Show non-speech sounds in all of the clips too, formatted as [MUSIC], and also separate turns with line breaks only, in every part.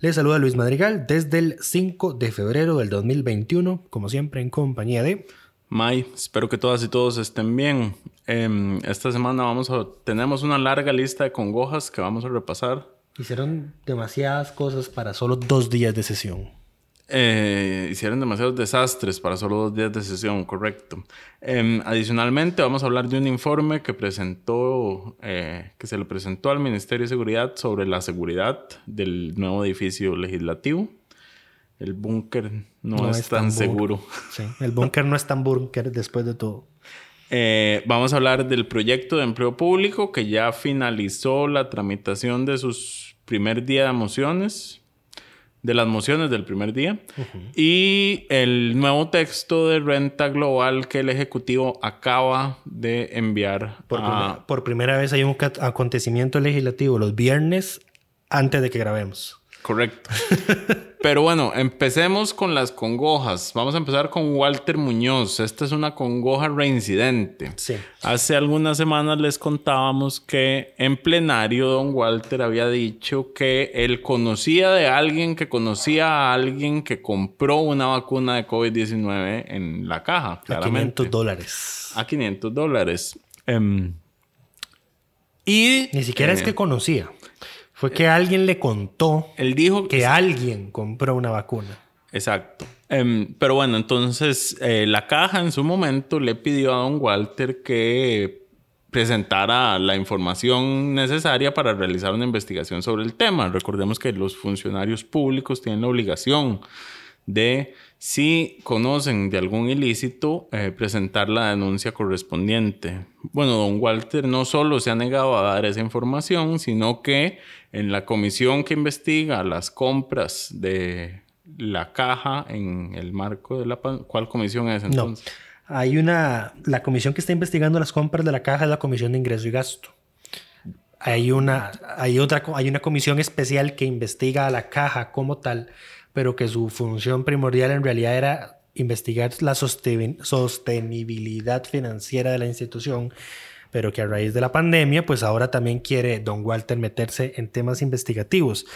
Les saluda Luis Madrigal desde el 5 de febrero del 2021, como siempre en compañía de...
May, espero que todas y todos estén bien. Em, esta semana vamos a, tenemos una larga lista de congojas que vamos a repasar.
Hicieron demasiadas cosas para solo dos días de sesión.
Eh, hicieron demasiados desastres para solo dos días de sesión, correcto. Em, adicionalmente, vamos a hablar de un informe que presentó, eh, que se le presentó al Ministerio de Seguridad sobre la seguridad del nuevo edificio legislativo. El búnker no, es, tan, seguro.
Sí, el búnker no es tan búnker después de todo.
Eh, vamos a hablar del proyecto de empleo público que ya finalizó la tramitación de sus primer día de mociones de las mociones del primer día y el nuevo texto de renta global que el Ejecutivo acaba de enviar.
Por, por primera vez hay un acontecimiento legislativo los viernes antes de que grabemos.
Correcto. Pero bueno, empecemos con las congojas. Vamos a empezar con Walter Muñoz. Esta es una congoja reincidente.
Sí.
Hace algunas semanas les contábamos que en plenario don Walter había dicho que él conocía de alguien que conocía a alguien que compró una vacuna de COVID-19 en la caja. Claramente.
A 500 dólares.
A 500 dólares. Em, y...
Ni siquiera es que conocía. Fue que alguien le contó
Él dijo
que alguien compró una vacuna.
Exacto. Em, pero bueno, entonces eh, la caja en su momento le pidió a don Walter que presentara la información necesaria para realizar una investigación sobre el tema. Recordemos que los funcionarios públicos tienen la obligación de, si conocen de algún ilícito, eh, presentar la denuncia correspondiente. Bueno, don Walter no solo se ha negado a dar esa información, sino que en la comisión que investiga las compras de la caja en el marco de la... ¿Cuál comisión es entonces?
No, hay una... La comisión que está investigando las compras de la caja es la comisión de ingreso y gasto. Hay una, hay otra, hay una comisión especial que investiga a la caja como tal, pero que su función primordial en realidad era investigar la sostenibilidad financiera de la institución pero que a raíz de la pandemia, pues ahora también quiere don Walter meterse en temas investigativos.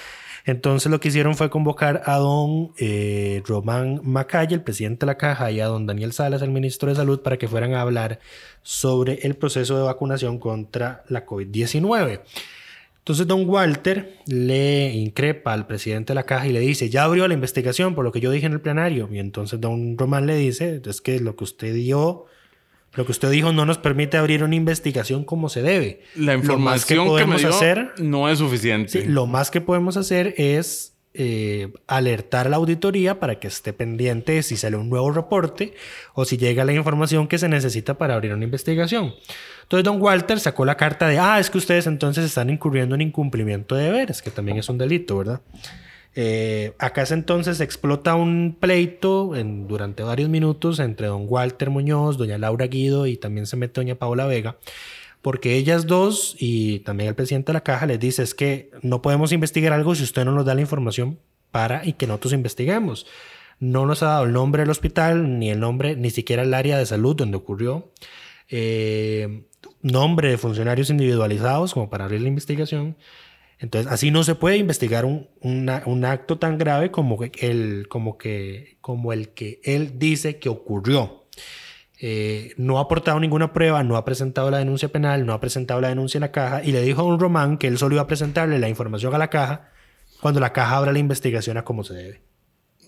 Entonces lo que hicieron fue convocar a don eh, Román Macaya, el presidente de la caja, y a don Daniel Salas, el ministro de Salud, para que fueran a hablar sobre el proceso de vacunación contra la COVID-19. Entonces don Walter le increpa al presidente de la caja y le dice, ya abrió la investigación por lo que yo dije en el plenario. Y entonces don Román le dice, es que lo que usted dio lo que usted dijo no nos permite abrir una investigación como se debe.
La información que, podemos hacer no es suficiente.
lo más que podemos hacer es eh, alertar a la auditoría para que esté pendiente si sale un nuevo reporte o si llega la información que se necesita para abrir una investigación. Entonces, don Walter sacó la carta de, ah, es que ustedes entonces están incurriendo en incumplimiento de deberes, que también es un delito, ¿verdad? Eh, acá entonces explota un pleito durante varios minutos entre don Walter Muñoz, doña Laura Guido y también se mete doña Paola Vega, porque ellas dos y también el presidente de la caja les dice es que no podemos investigar algo si usted no nos da la información para y que nosotros investiguemos. No nos ha dado el nombre del hospital, ni el nombre, ni siquiera el área de salud donde ocurrió. Eh, nombre de funcionarios individualizados como para abrir la investigación. Entonces, así no se puede investigar un, un, acto tan grave como, el, como, que, como el que él dice que ocurrió. Eh, no ha aportado ninguna prueba, no ha presentado la denuncia penal, no ha presentado la denuncia en la caja y le dijo a un Román que él solo iba a presentarle la información a la caja cuando la caja abra la investigación a como se debe.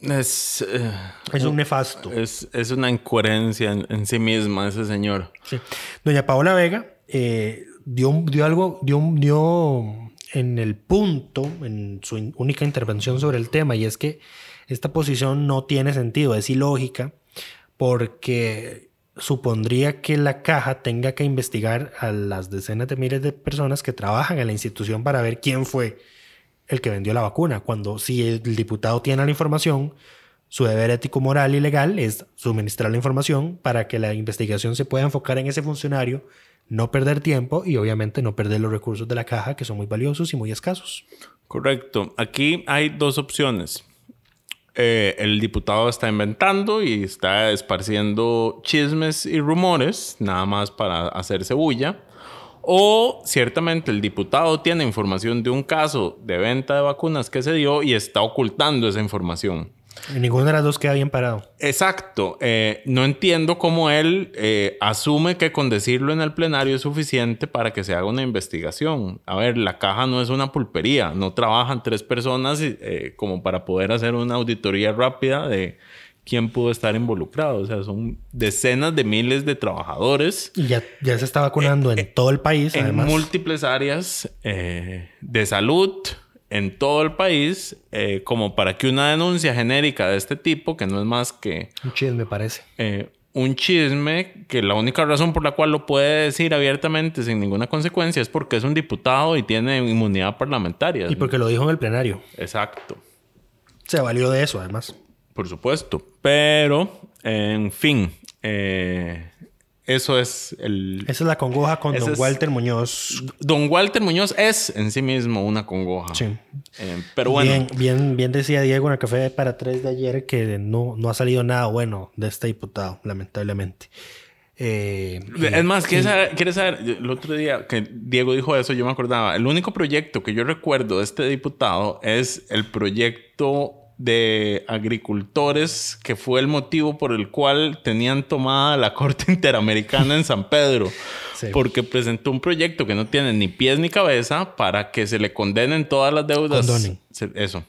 Es, eh,
Es un nefasto.
es, es una incoherencia en, en sí misma ese señor.
Sí. Doña Paola Vega eh, dio, dio algo, dio, dio en el punto, en su in- única intervención sobre el tema, y es que esta posición no tiene sentido, es ilógica, porque supondría que la caja tenga que investigar a las decenas de miles de personas que trabajan en la institución para ver quién fue el que vendió la vacuna, cuando si el diputado tiene la información, su deber ético, moral y legal es suministrar la información para que la investigación se pueda enfocar en ese funcionario, no perder tiempo y obviamente no perder los recursos de la caja que son muy valiosos y muy escasos.
Correcto. Aquí hay dos opciones. Eh, el diputado está inventando y está esparciendo chismes y rumores, nada más para hacerse bulla. O ciertamente el diputado tiene información de un caso de venta de vacunas que se dio y está ocultando esa información.
Y Ninguna de las dos queda bien parado.
Exacto. Eh, no entiendo cómo él eh, asume que con decirlo en el plenario es suficiente para que se haga una investigación. A ver, la caja no es una pulpería. No trabajan tres personas eh, como para poder hacer una auditoría rápida de quién pudo estar involucrado. O sea, son decenas de miles de trabajadores
Y ya, ya se está vacunando en todo el país,
en
además.
múltiples áreas de salud en todo el país, eh, como para que una denuncia genérica de este tipo, que no es más que
Un chisme, me parece.
eh, un chisme, que la única razón por la cual lo puede decir abiertamente sin ninguna consecuencia es porque es un diputado y tiene inmunidad parlamentaria.
Y porque lo dijo en el plenario.
Exacto,
Se valió de eso, además.
por supuesto. Pero, en fin, eh, eso es el...
Esa es la congoja con
Ese
don Walter Muñoz.
Don Walter Muñoz es en sí mismo una congoja.
Sí.
Eh, pero bueno,
Bien, bien, bien decía Diego en el café para tres de ayer que no, no ha salido nada bueno de este diputado, lamentablemente. Eh, y-
es más, ¿quieres
y-
saber, quieres saber? El otro día que Diego dijo eso, yo me acordaba. El único proyecto que yo recuerdo de este diputado es el proyecto de agricultores que fue el motivo por el cual tenían tomada la Corte [LAUGHS] Interamericana en San Pedro.
Sí.
Porque presentó un proyecto que no tiene ni pies ni cabeza para que se le condenen todas las deudas.
Condonen.
Eso,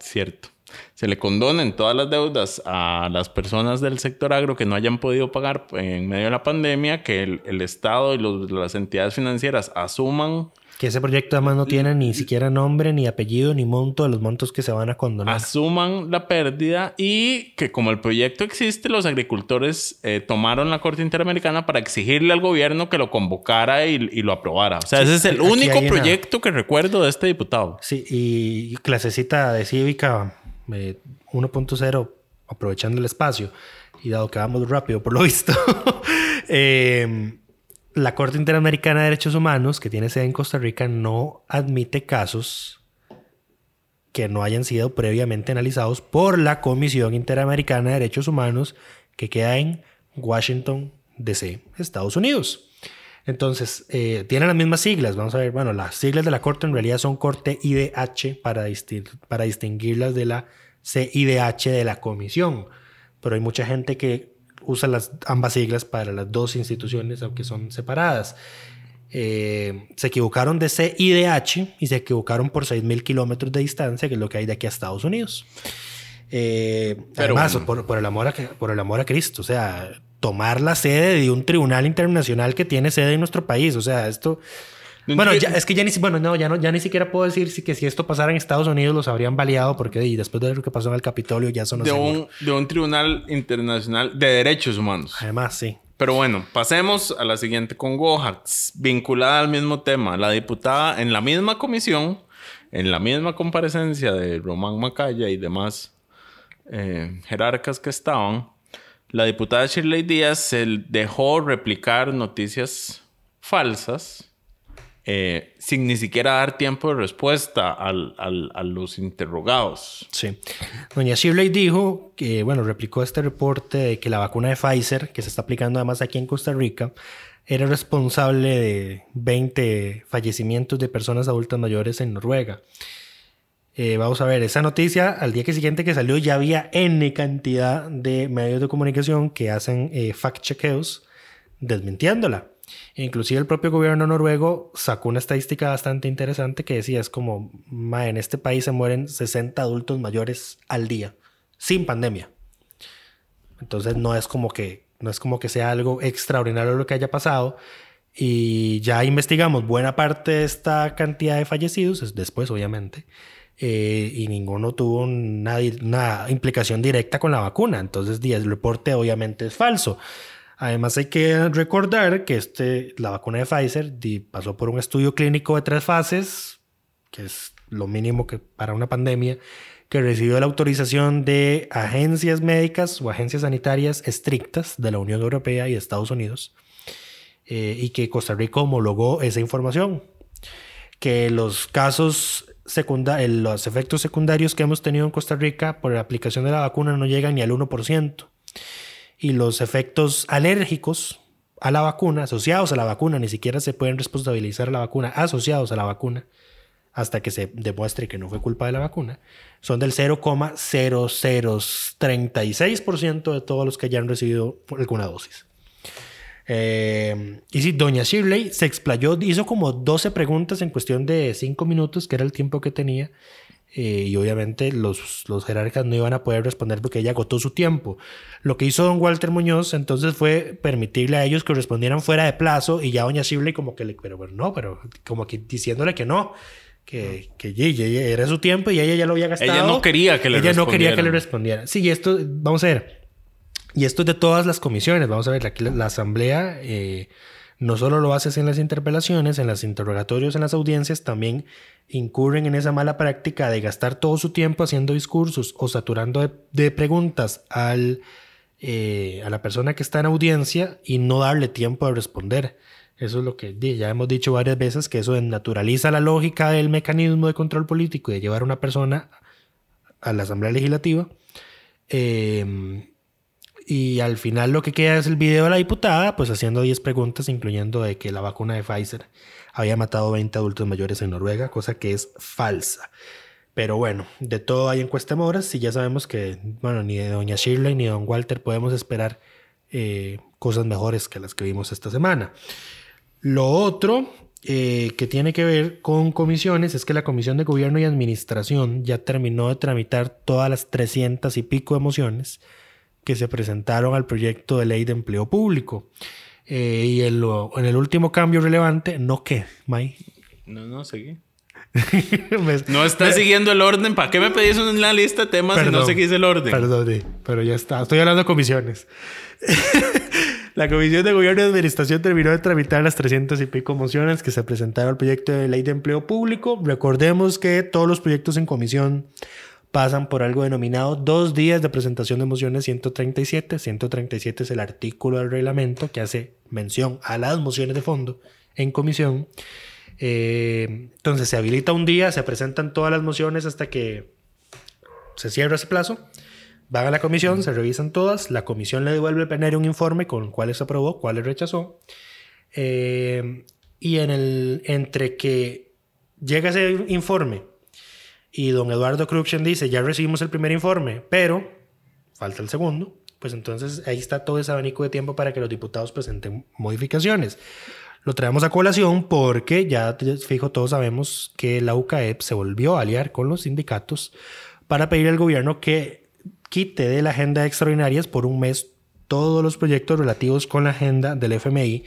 cierto. Se le condonen todas las deudas a las personas del sector agro que no hayan podido pagar en medio de la pandemia, que el, el Estado y los- las entidades financieras asuman,
que ese proyecto además no tiene ni siquiera nombre, ni apellido, ni monto de los montos que se van a condonar.
asuman la pérdida y que como el proyecto existe, los agricultores eh, tomaron la Corte Interamericana para exigirle al gobierno que lo convocara y, y lo aprobara. O sea, ese es el único
una-
proyecto que recuerdo de este diputado.
Sí, y clasecita de cívica eh, 1.0, aprovechando el espacio, y dado que vamos rápido por lo visto, [LAUGHS] eh, la Corte Interamericana de Derechos Humanos, que tiene sede en Costa Rica, no admite casos que no hayan sido previamente analizados por la Comisión Interamericana de Derechos Humanos, que queda en Washington, D.C., Estados Unidos. Entonces, eh, tienen las mismas siglas. Vamos a ver, bueno, las siglas de la Corte en realidad son Corte IDH para, para distinguirlas de la CIDH de la Comisión. Pero hay mucha gente que usa las, ambas siglas para las dos instituciones, aunque son separadas. Eh, se equivocaron de CIDH y se equivocaron por 6.000 kilómetros de distancia, que es lo que hay de aquí a Estados Unidos. Eh,
Pero
además,
bueno.
por, por el amor a, por el amor a Cristo, o sea, tomar la sede de un tribunal internacional que tiene sede en nuestro país, o sea, esto...
No
Bueno, ya, es que ya ni, bueno, no, ya, no, ya ni siquiera puedo decir si, que si esto pasara en Estados Unidos los habrían baleado porque y después de lo que pasó en el Capitolio ya son
de, un, de un tribunal internacional de derechos humanos.
Además, sí.
Pero bueno, pasemos a la siguiente congoja, vinculada al mismo tema. La diputada en la misma comisión, en la misma comparecencia de Román Macaya y demás eh, jerarcas que estaban, la diputada Shirley Díaz se dejó replicar noticias falsas eh, sin ni siquiera dar tiempo de respuesta al- al- a los interrogados.
Sí. Doña Shirley dijo que, bueno, replicó este reporte de que la vacuna de Pfizer, que se está aplicando además aquí en Costa Rica, era responsable de 20 fallecimientos de personas adultas mayores en Noruega. Eh, vamos a ver, esa noticia al día siguiente que salió ya había N cantidad de medios de comunicación que hacen eh, fact-checkeos desmintiéndola. Inclusive el propio gobierno noruego sacó una estadística bastante interesante que decía, es como, "Ma, en este país se mueren 60 adultos mayores al día. sin pandemia. Entonces no es como que, no es como que sea algo extraordinario lo que haya pasado. Y ya investigamos buena parte de esta cantidad de fallecidos, después obviamente, eh, y ninguno tuvo una, una, implicación directa con la vacuna. Entonces el reporte obviamente es falso. Además hay que recordar que este, la vacuna de Pfizer pasó por un estudio clínico de tres fases, que es lo mínimo que para una pandemia, que recibió la autorización de agencias médicas o agencias sanitarias estrictas de la Unión Europea y Estados Unidos, eh, y que Costa Rica homologó esa información. Que los casos secundarios, los efectos secundarios que hemos tenido en Costa Rica por la aplicación de la vacuna no llegan ni al 1%. Y los efectos alérgicos a la vacuna, asociados a la vacuna, ni siquiera se pueden responsabilizar a la vacuna, asociados a la vacuna, hasta que se demuestre que no fue culpa de la vacuna, son del 0,0036% de todos los que hayan recibido alguna dosis. Eh, y si doña Shirley se explayó, hizo como 12 preguntas en cuestión de 5 minutos, que era el tiempo que tenía, eh, y obviamente los, los jerarcas no iban a poder responder porque ella agotó su tiempo. Lo que hizo don Walter Muñoz entonces fue permitirle a ellos que respondieran fuera de plazo y ya doña Shirley como que le, pero bueno, no, pero como que diciéndole que no que, que era su tiempo y ella ya lo había gastado.
Ella no quería que le
Ella no quería que le respondiera. Sí, y esto, vamos a ver. Y esto es de todas las comisiones. Vamos a ver, aquí la, asamblea eh, no solo lo hace en las interpelaciones, en los interrogatorios, en las audiencias, también incurren en esa mala práctica de gastar todo su tiempo haciendo discursos o saturando de, preguntas al, eh, a la persona que está en audiencia y no darle tiempo a responder. Eso es lo que ya hemos dicho varias veces, que eso naturaliza la lógica del mecanismo de control político y de llevar a una persona a la Asamblea Legislativa. Em, y al final lo que queda es el video de la diputada, pues haciendo 10 preguntas, incluyendo de que la vacuna de Pfizer había matado 20 adultos mayores en Noruega, cosa que es falsa. Pero bueno, de todo hay encuesta moras y ya sabemos que, bueno, ni de doña Shirley ni de don Walter podemos esperar eh, cosas mejores que las que vimos esta semana. Lo otro eh, que tiene que ver con comisiones es que la Comisión de Gobierno y Administración ya terminó de tramitar todas las 300 y pico de mociones que se presentaron al proyecto de ley de empleo público. Eh, y en, en, el último cambio relevante, ¿no qué, May?
No, no, seguí. [LAUGHS] no está siguiendo el orden. ¿Para qué me pedís una lista de temas si no seguís el orden?
Perdón, pero ya está. Estoy hablando de comisiones. [LAUGHS] La Comisión de Gobierno y Administración terminó de tramitar las 300 y pico mociones que se presentaron al proyecto de ley de empleo público. Recordemos que todos los proyectos en comisión pasan por algo denominado dos días de presentación de mociones 137. 137 es el artículo del reglamento que hace mención a las mociones de fondo en comisión. Eh, entonces se habilita un día, se presentan todas las mociones hasta que se cierra ese plazo. Van a la comisión, se revisan todas, la comisión le devuelve al plenario un informe con cuáles aprobó, cuáles rechazó. Eh, y en el, entre que llega ese informe y don Eduardo Cruxen dice, ya recibimos el primer informe, pero falta el segundo, pues entonces ahí está todo ese abanico de tiempo para que los diputados presenten modificaciones. Lo traemos a colación porque ya fijo todos sabemos que la UCAEP se volvió a aliar con los sindicatos para pedir al gobierno que quite de la agenda de extraordinarias por un mes todos los proyectos relativos con la agenda del FMI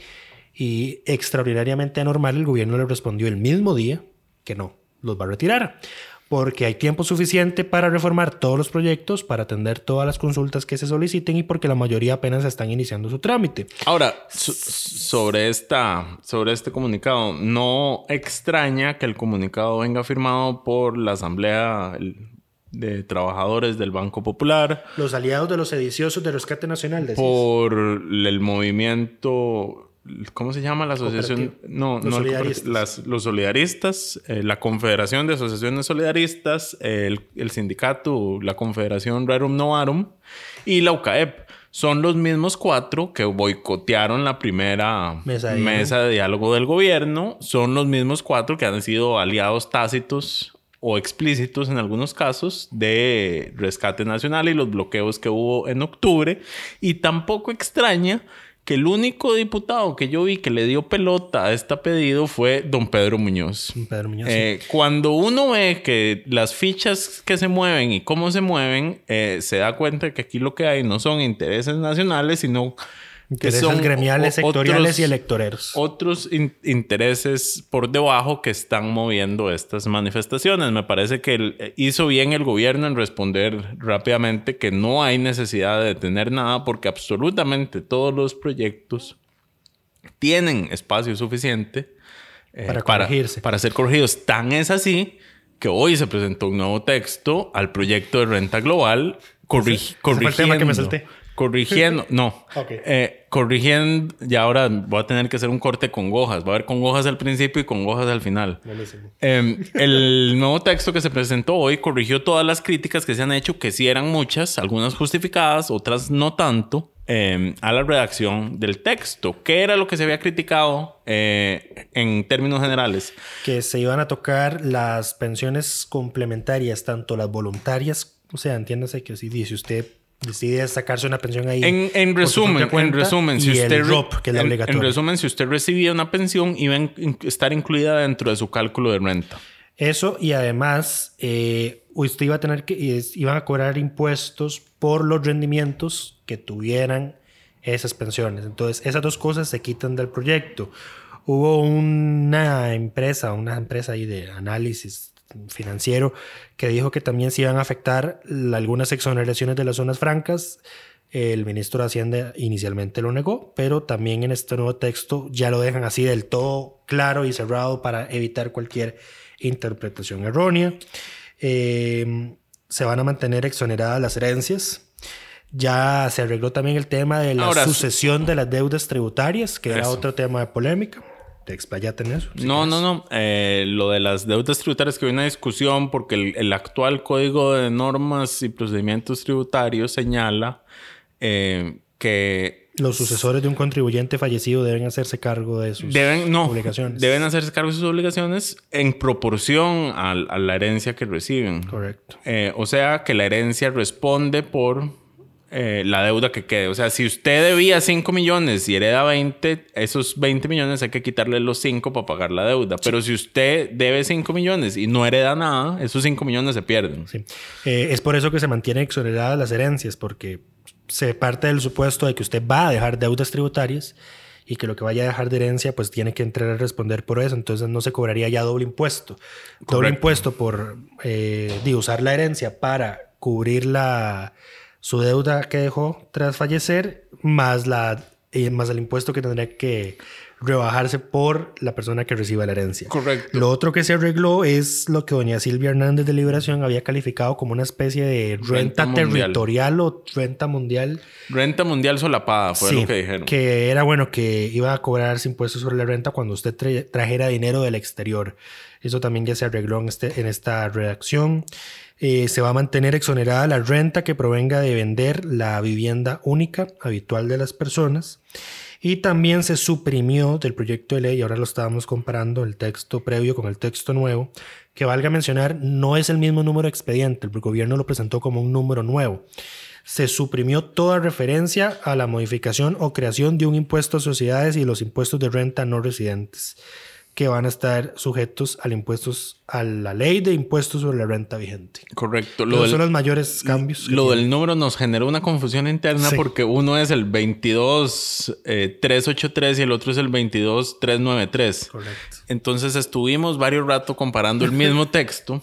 y extraordinariamente anormal el gobierno le respondió el mismo día que no, los va a retirar porque hay tiempo suficiente para reformar todos los proyectos, para atender todas las consultas que se soliciten y porque la mayoría apenas están iniciando su trámite.
Ahora, sobre, esta, sobre este comunicado, no extraña que el comunicado venga firmado por la Asamblea de trabajadores del Banco Popular.
Los aliados de los sediciosos de rescate nacional.
Por el movimiento, ¿cómo se llama la asociación? No, los no solidaristas. los solidaristas, eh, la Confederación de Asociaciones Solidaristas, el, sindicato, la Confederación Rerum Novarum y la UCAEP. Son los mismos cuatro que boicotearon la primera mesa mesa de diálogo del gobierno. Son los mismos cuatro que han sido aliados tácitos o explícitos en algunos casos de rescate nacional y los bloqueos que hubo en octubre. Y tampoco extraña que el único diputado que yo vi que le dio pelota a este pedido fue don Pedro Muñoz.
Pedro Muñoz,
Eh, Cuando uno ve que las fichas que se mueven y cómo se mueven, eh, se da cuenta que aquí lo que hay no son intereses nacionales, sino que son
gremiales, sectoriales
otros-
y electoreros.
otros in- intereses por debajo que están moviendo estas manifestaciones. Me parece que el- hizo bien el gobierno en responder rápidamente que no hay necesidad de detener nada porque absolutamente todos los proyectos tienen espacio suficiente eh,
Para corregirse.
para ser corregidos. Tan es así que hoy se presentó un nuevo texto al proyecto de renta global corri-
Ese- ese fue el tema
corrigiendo.
que me salté.
Corrigiendo, no.
Ok.
Eh, corrigiendo, y ahora voy a tener que hacer un corte con hojas. Va a haber con hojas al principio y con hojas al final. Eh, [LAUGHS] el nuevo texto que se presentó hoy corrigió todas las críticas que se han hecho, que sí eran muchas, algunas justificadas, otras no tanto, eh, a la redacción del texto. ¿Qué era lo que se había criticado eh, en términos generales?
que se iban a tocar las pensiones complementarias, tanto las voluntarias, o sea, entiéndase que si, si usted decide sacarse una pensión ahí.
En, en resumen, en resumen, si usted
ROP, que es la
en-
obligatoria.
en resumen, si usted recibía una pensión, iba a in- estar incluida dentro de su cálculo de renta.
Eso y además eh, usted iba a tener que iban a cobrar impuestos por los rendimientos que tuvieran esas pensiones. Entonces esas dos cosas se quitan del proyecto. Hubo una empresa, una empresa ahí de análisis financiero que dijo que también se iban a afectar algunas exoneraciones de las zonas francas. El ministro de Hacienda inicialmente lo negó, pero también en este nuevo texto ya lo dejan así del todo claro y cerrado para evitar cualquier interpretación errónea. Eh, se van a mantener exoneradas las herencias. Ya se arregló también el tema de la
Ahora,
sucesión de las deudas tributarias, que era otro tema de polémica. Te explayate en eso. si
no, no, no. Eh, lo de las deudas tributarias que hay una discusión porque el, el actual código de normas y procedimientos tributarios señala eh, que
Los sucesores de un contribuyente fallecido deben hacerse cargo de sus
deben, no,
obligaciones.
deben hacerse cargo de sus obligaciones en proporción a, la herencia que reciben.
Correcto.
Eh, o sea, que la herencia responde por eh, la deuda que quede. O sea, si usted debía 5 millones y hereda 20, esos 20 millones hay que quitarle los 5 para pagar la deuda. Pero si usted debe 5 millones y no hereda nada, esos 5 millones se pierden.
Sí. Eh, es por eso que se mantienen exoneradas las herencias, porque se parte del supuesto de que usted va a dejar deudas tributarias y que lo que vaya a dejar de herencia pues tiene que entrar a responder por eso. Entonces no se cobraría ya doble impuesto. Doble impuesto por eh, de usar la herencia para cubrir la, su deuda que dejó tras fallecer, más, la, eh, más el impuesto que tendría que rebajarse por la persona que reciba la herencia.
Correcto.
Lo otro que se arregló es lo que doña Silvia Hernández de Liberación había calificado como una especie de renta, territorial o renta mundial.
Renta mundial solapada fue
Sí,
lo que dijeron.
que era bueno que iba a cobrarse impuestos sobre la renta cuando usted tra- trajera dinero del exterior. Eso también ya se arregló en, este, en esta redacción. Eh, se va a mantener exonerada la renta que provenga de vender la vivienda única habitual de las personas. Y también se suprimió del proyecto de ley, ahora lo estábamos comparando el texto previo con el texto nuevo, que valga mencionar, no es el mismo número expediente, el gobierno lo presentó como un número nuevo. Se suprimió toda referencia a la modificación o creación de un impuesto a sociedades y los impuestos de renta no residentes, que van a estar sujetos al impuestos, a la ley de impuestos sobre la renta vigente.
Correcto.
Lo
del,
son los mayores cambios.
lo
tiene.
del número nos generó una confusión interna
Sí.
porque uno es el 22-383 y el otro es el 22-393.
Correcto.
Entonces estuvimos varios rato comparando el mismo [LAUGHS] texto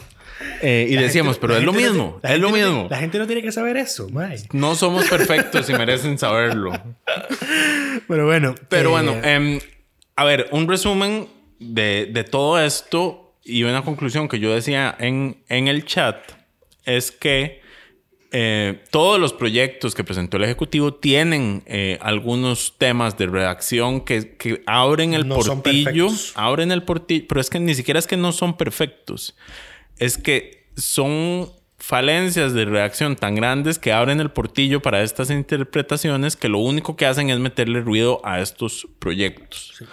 eh, y
La
decíamos,
gente-
pero es lo
no
mismo,
la
es lo
no
mismo.
La gente no tiene que saber eso, mae.
No somos perfectos y merecen saberlo. [LAUGHS]
Pero bueno.
Pero
eh,
bueno, em, a ver, un resumen de, de todo esto y una conclusión que yo decía en, en el chat es que eh, todos los proyectos que presentó el Ejecutivo tienen eh, algunos temas de redacción que, que abren el
No
portillo, abren el portillo, pero es que ni siquiera es que no son perfectos, es que son falencias de redacción tan grandes que abren el portillo para estas interpretaciones que lo único que hacen es meterle ruido a estos proyectos.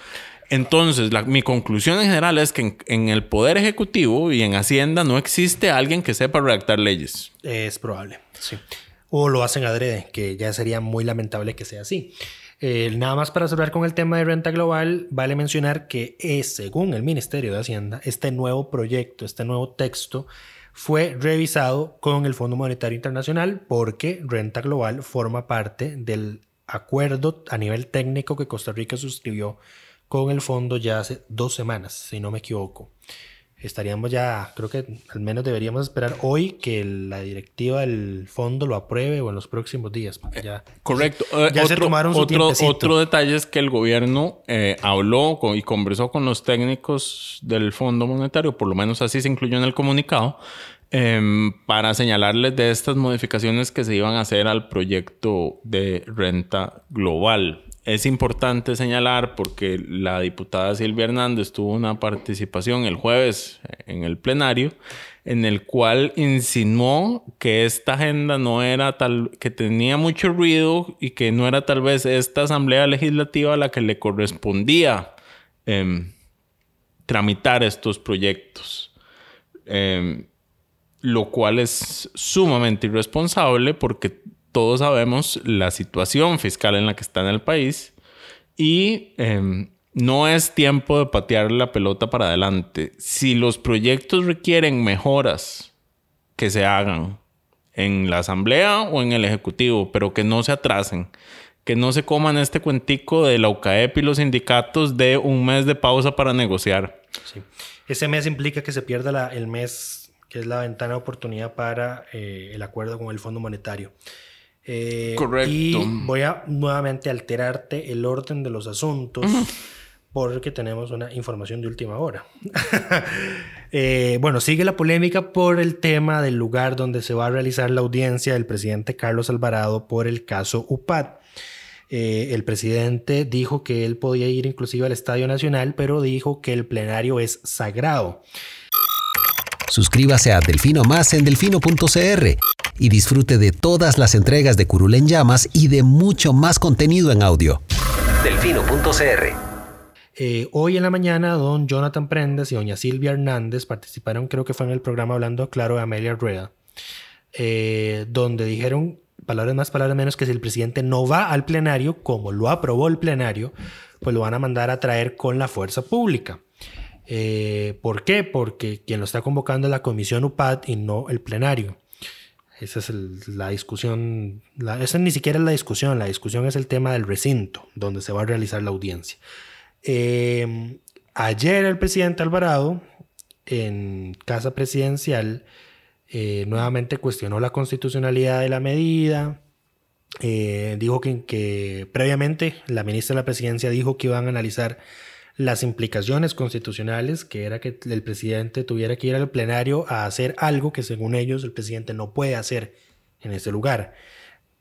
Entonces, la- mi conclusión en general es que en, en el Poder Ejecutivo y en Hacienda no existe alguien que sepa redactar leyes.
Es probable, sí. O lo hacen adrede, que ya sería muy lamentable que sea así. Eh, nada más para cerrar con el tema de renta global, vale mencionar que es, según el Ministerio de Hacienda, este nuevo proyecto, este nuevo texto, fue revisado con el Fondo Monetario Internacional porque renta global forma parte del acuerdo a nivel técnico que Costa Rica suscribió con el fondo ya hace dos semanas, si no me equivoco estaríamos ya, creo que al menos deberíamos esperar hoy que la directiva del fondo lo apruebe o en los próximos días. Ya,
Correcto. ya se tomaron su otro, otro detalle es que el gobierno eh, habló y conversó con los técnicos del Fondo Monetario, por lo menos así se incluyó en el comunicado, em, para señalarles de estas modificaciones que se iban a hacer al proyecto de renta global es importante señalar porque la diputada Silvia Hernández tuvo una participación el jueves en el plenario en el cual insinuó que esta agenda no era tal, que tenía mucho ruido y que no era tal vez esta asamblea legislativa la que le correspondía em, tramitar estos proyectos. Em, lo cual es sumamente irresponsable porque todos sabemos la situación fiscal en la que está en el país y em, no es tiempo de patear la pelota para adelante. Si los proyectos requieren mejoras que se hagan en la asamblea o en el ejecutivo, pero que no se atrasen, que no se coman este cuentico de la UCAEP y los sindicatos de un mes de pausa para negociar.
Ese mes implica que se pierda el mes que es la ventana de oportunidad para eh, el acuerdo con el Fondo Monetario. Eh, Correcto. Y voy a nuevamente alterarte el orden de los asuntos. [LAUGHS] Porque tenemos una información de última hora. [LAUGHS] Eh, bueno, sigue la polémica por el tema del lugar donde se va a realizar la audiencia del presidente Carlos Alvarado por el caso UPAD. Eh, el presidente dijo que él podía ir inclusive al Estadio Nacional, pero dijo que el plenario es sagrado.
Suscríbase a Delfino Más en delfino.cr y disfrute de todas las entregas de Curul en Llamas y de mucho más contenido en audio. Delfino.cr
eh, hoy en la mañana, don Jonathan Prendes y doña Silvia Hernández participaron, creo que fue en el programa Hablando Claro de Amelia Rueda, eh, donde dijeron, palabras más, palabras menos, que si el presidente no va al plenario, como lo aprobó el plenario, pues lo van a mandar a traer con la fuerza pública. Eh, ¿Por qué? Porque quien lo está convocando es la comisión UPAD y no el plenario. Esa es la discusión, esa ni siquiera es la discusión, la discusión es el tema del recinto donde se va a realizar la audiencia. Em, ayer el presidente Alvarado, en casa presidencial, eh, nuevamente cuestionó la constitucionalidad de la medida. Eh, dijo que, que, previamente la ministra de la presidencia dijo que iban a analizar las implicaciones constitucionales, que era que el presidente tuviera que ir al plenario a hacer algo que según ellos el presidente no puede hacer en ese lugar.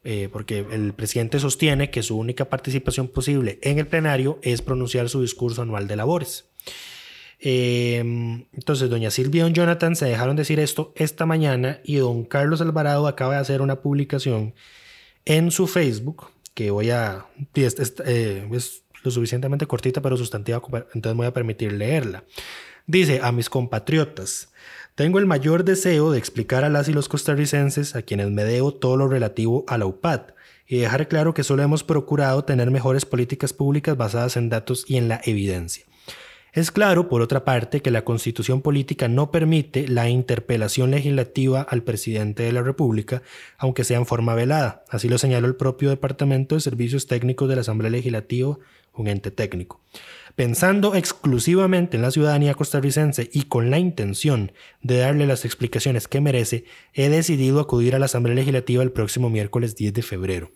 Eh, porque el presidente sostiene que su única participación posible en el plenario es pronunciar su discurso anual de labores. Em, entonces, doña Silvia y don Jonathan se dejaron decir esto esta mañana y don Carlos Alvarado acaba de hacer una publicación en su Facebook que voy a... Eh, lo suficientemente cortita pero sustantiva, entonces voy a permitir leerla. Dice, a mis compatriotas, tengo el mayor deseo de explicar a las y los costarricenses a quienes me debo todo lo relativo a la UPAD y dejar claro que solo hemos procurado tener mejores políticas públicas basadas en datos y en la evidencia. Es claro, por otra parte, que la constitución política no permite la interpelación legislativa al presidente de la República, aunque sea en forma velada. Así lo señaló el propio Departamento de Servicios Técnicos de la Asamblea Legislativa un ente técnico. Pensando exclusivamente en la ciudadanía costarricense y con la intención de darle las explicaciones que merece, he decidido acudir a la Asamblea Legislativa el próximo miércoles 10 de febrero.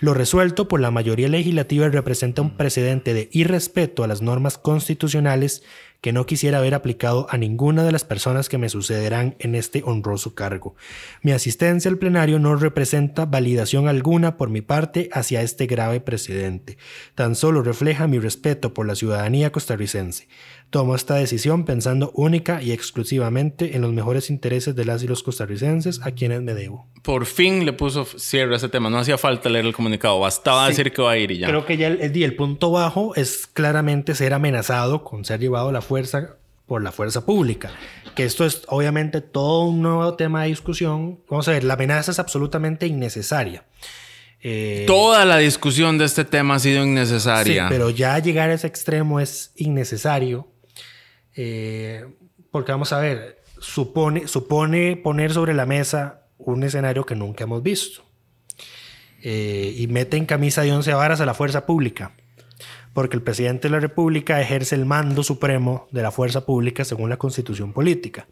Lo resuelto por la mayoría legislativa representa un precedente de irrespeto a las normas constitucionales que no quisiera ver aplicado a ninguna de las personas que me sucederán en este honroso cargo. Mi asistencia al plenario no representa validación alguna por mi parte hacia este grave precedente, tan solo refleja mi respeto por la ciudadanía costarricense. Tomo esta decisión pensando única y exclusivamente en los mejores intereses de las y los costarricenses a quienes me debo.
Por fin le puso cierre a ese tema. No hacía falta leer el comunicado, bastaba decir que va a ir y ya.
Creo que ya el, el, punto bajo es claramente ser amenazado con ser llevado a la fuerza por la fuerza pública. Que esto es obviamente todo un nuevo tema de discusión. Vamos a ver, la amenaza es absolutamente innecesaria. Eh,
Toda la discusión de este tema ha sido
sí,
innecesaria.
pero ya llegar a ese extremo es innecesario. eh, porque vamos a ver, supone, supone poner sobre la mesa un escenario que nunca hemos visto. Eh, y mete en camisa de once varas a la fuerza pública. Porque el presidente de la República ejerce el mando supremo de la fuerza pública según la constitución política.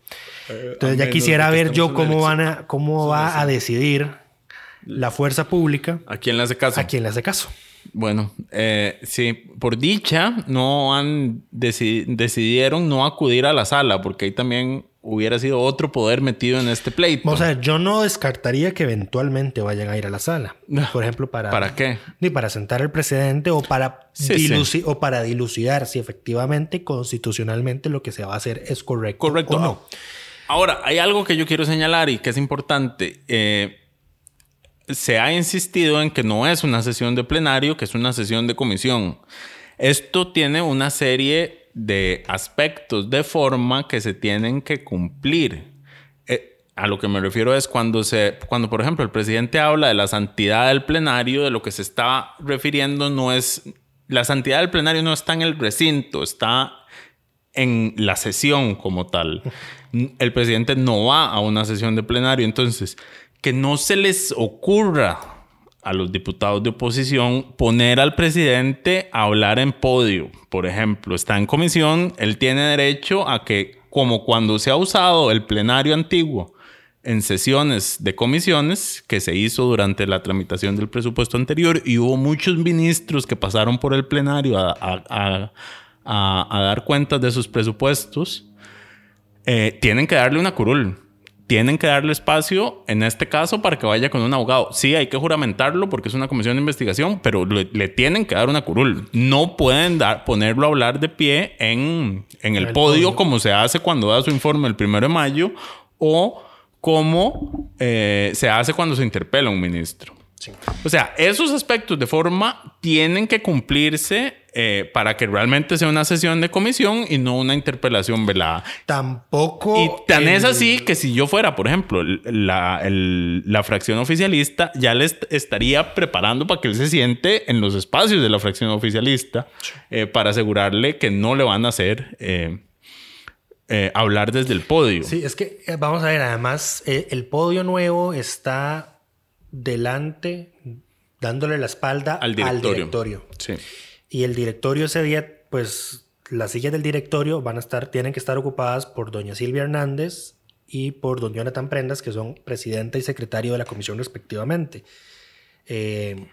Entonces ya quisiera ver yo cómo, van a, cómo va a decidir la fuerza pública
¿A quién le hace caso?
a quién le hace caso.
Bueno, eh, sí, por dicha no han deci- decidieron no acudir a la sala porque ahí también hubiera sido otro poder metido en este pleito.
Vamos a ver, yo no descartaría que eventualmente vayan a ir a la sala. Por ejemplo, para...
¿Para qué?
Ni para sentar al presidente o para,
Sí,
diluci- o para dilucidar si efectivamente constitucionalmente lo que se va a hacer es correcto,
Correcto.
o no.
Ahora, hay algo que yo quiero señalar y que es importante. Eh, se ha insistido en que no es una sesión de plenario, que es una sesión de comisión. Esto tiene una serie de aspectos de forma que se tienen que cumplir. Eh, a lo que me refiero es cuando se, cuando por ejemplo el presidente habla de la santidad del plenario, de lo que se está refiriendo no es la santidad del plenario no está en el recinto, está en la sesión como tal. El presidente no va a una sesión de plenario, entonces que no se les ocurra a los diputados de oposición poner al presidente a hablar en podio. Por ejemplo, está en comisión, él tiene derecho a que, como cuando se ha usado el plenario antiguo en sesiones de comisiones que se hizo durante la tramitación del presupuesto anterior y hubo muchos ministros que pasaron por el plenario a, dar cuentas de sus presupuestos, eh, tienen que darle una curul. Tienen que darle espacio, en este caso, para que vaya con un abogado. Sí, hay que juramentarlo porque es una comisión de investigación, pero le, le tienen que dar una curul. No pueden dar, ponerlo a hablar de pie en, en el,
el
podio,
podio.
como se hace cuando da su informe el primero de mayo o como eh, se hace cuando se interpela a un ministro. O sea, esos aspectos de forma tienen que cumplirse eh, para que realmente sea una sesión de comisión y no una interpelación velada.
Tampoco...
Y tan
el-
es así que si yo fuera, por ejemplo, la, el- la fracción oficialista, ya le est- estaría preparando para que él se siente en los espacios de la fracción oficialista eh, para asegurarle que no le van a hacer eh, hablar desde el podio.
Sí, es que vamos a ver, además el podio nuevo está delante, dándole la espalda
Al directorio.
directorio.
Sí.
Y el directorio ese día, pues las sillas del directorio van a estar, tienen que estar ocupadas por doña Silvia Hernández y por don Jonathan Prendas, que son presidenta y secretario de la comisión respectivamente. Eh,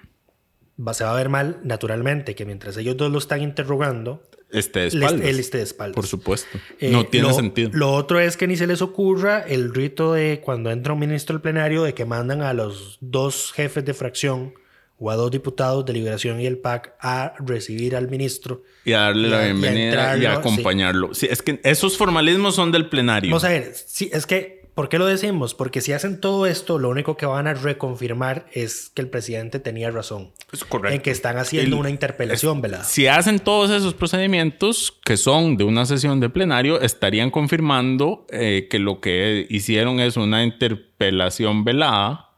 va- se va a ver mal, naturalmente, que mientras ellos dos lo están interrogando,
Este de espaldas.
él esté de espaldas.
Por supuesto.
Eh,
no tiene
lo-
sentido.
Lo otro es que ni se les ocurra el rito de cuando entra un ministro al plenario de que mandan a los dos jefes de fracción o a dos diputados de Liberación y el PAC a recibir al ministro.
y a darle
y
la
a- y a
bienvenida y,
entrarlo,
a
sí.
acompañarlo. Sí, es que esos formalismos son del plenario.
Vamos a ver, sí, es que, ¿por qué lo decimos? Porque si hacen todo esto, lo único que van a reconfirmar es que el presidente tenía razón.
Es correcto.
En que están haciendo
El-
una interpelación,
es-
¿verdad?
Si hacen todos esos procedimientos que son de una sesión de plenario, estarían confirmando eh, que lo que hicieron es una interpelación velada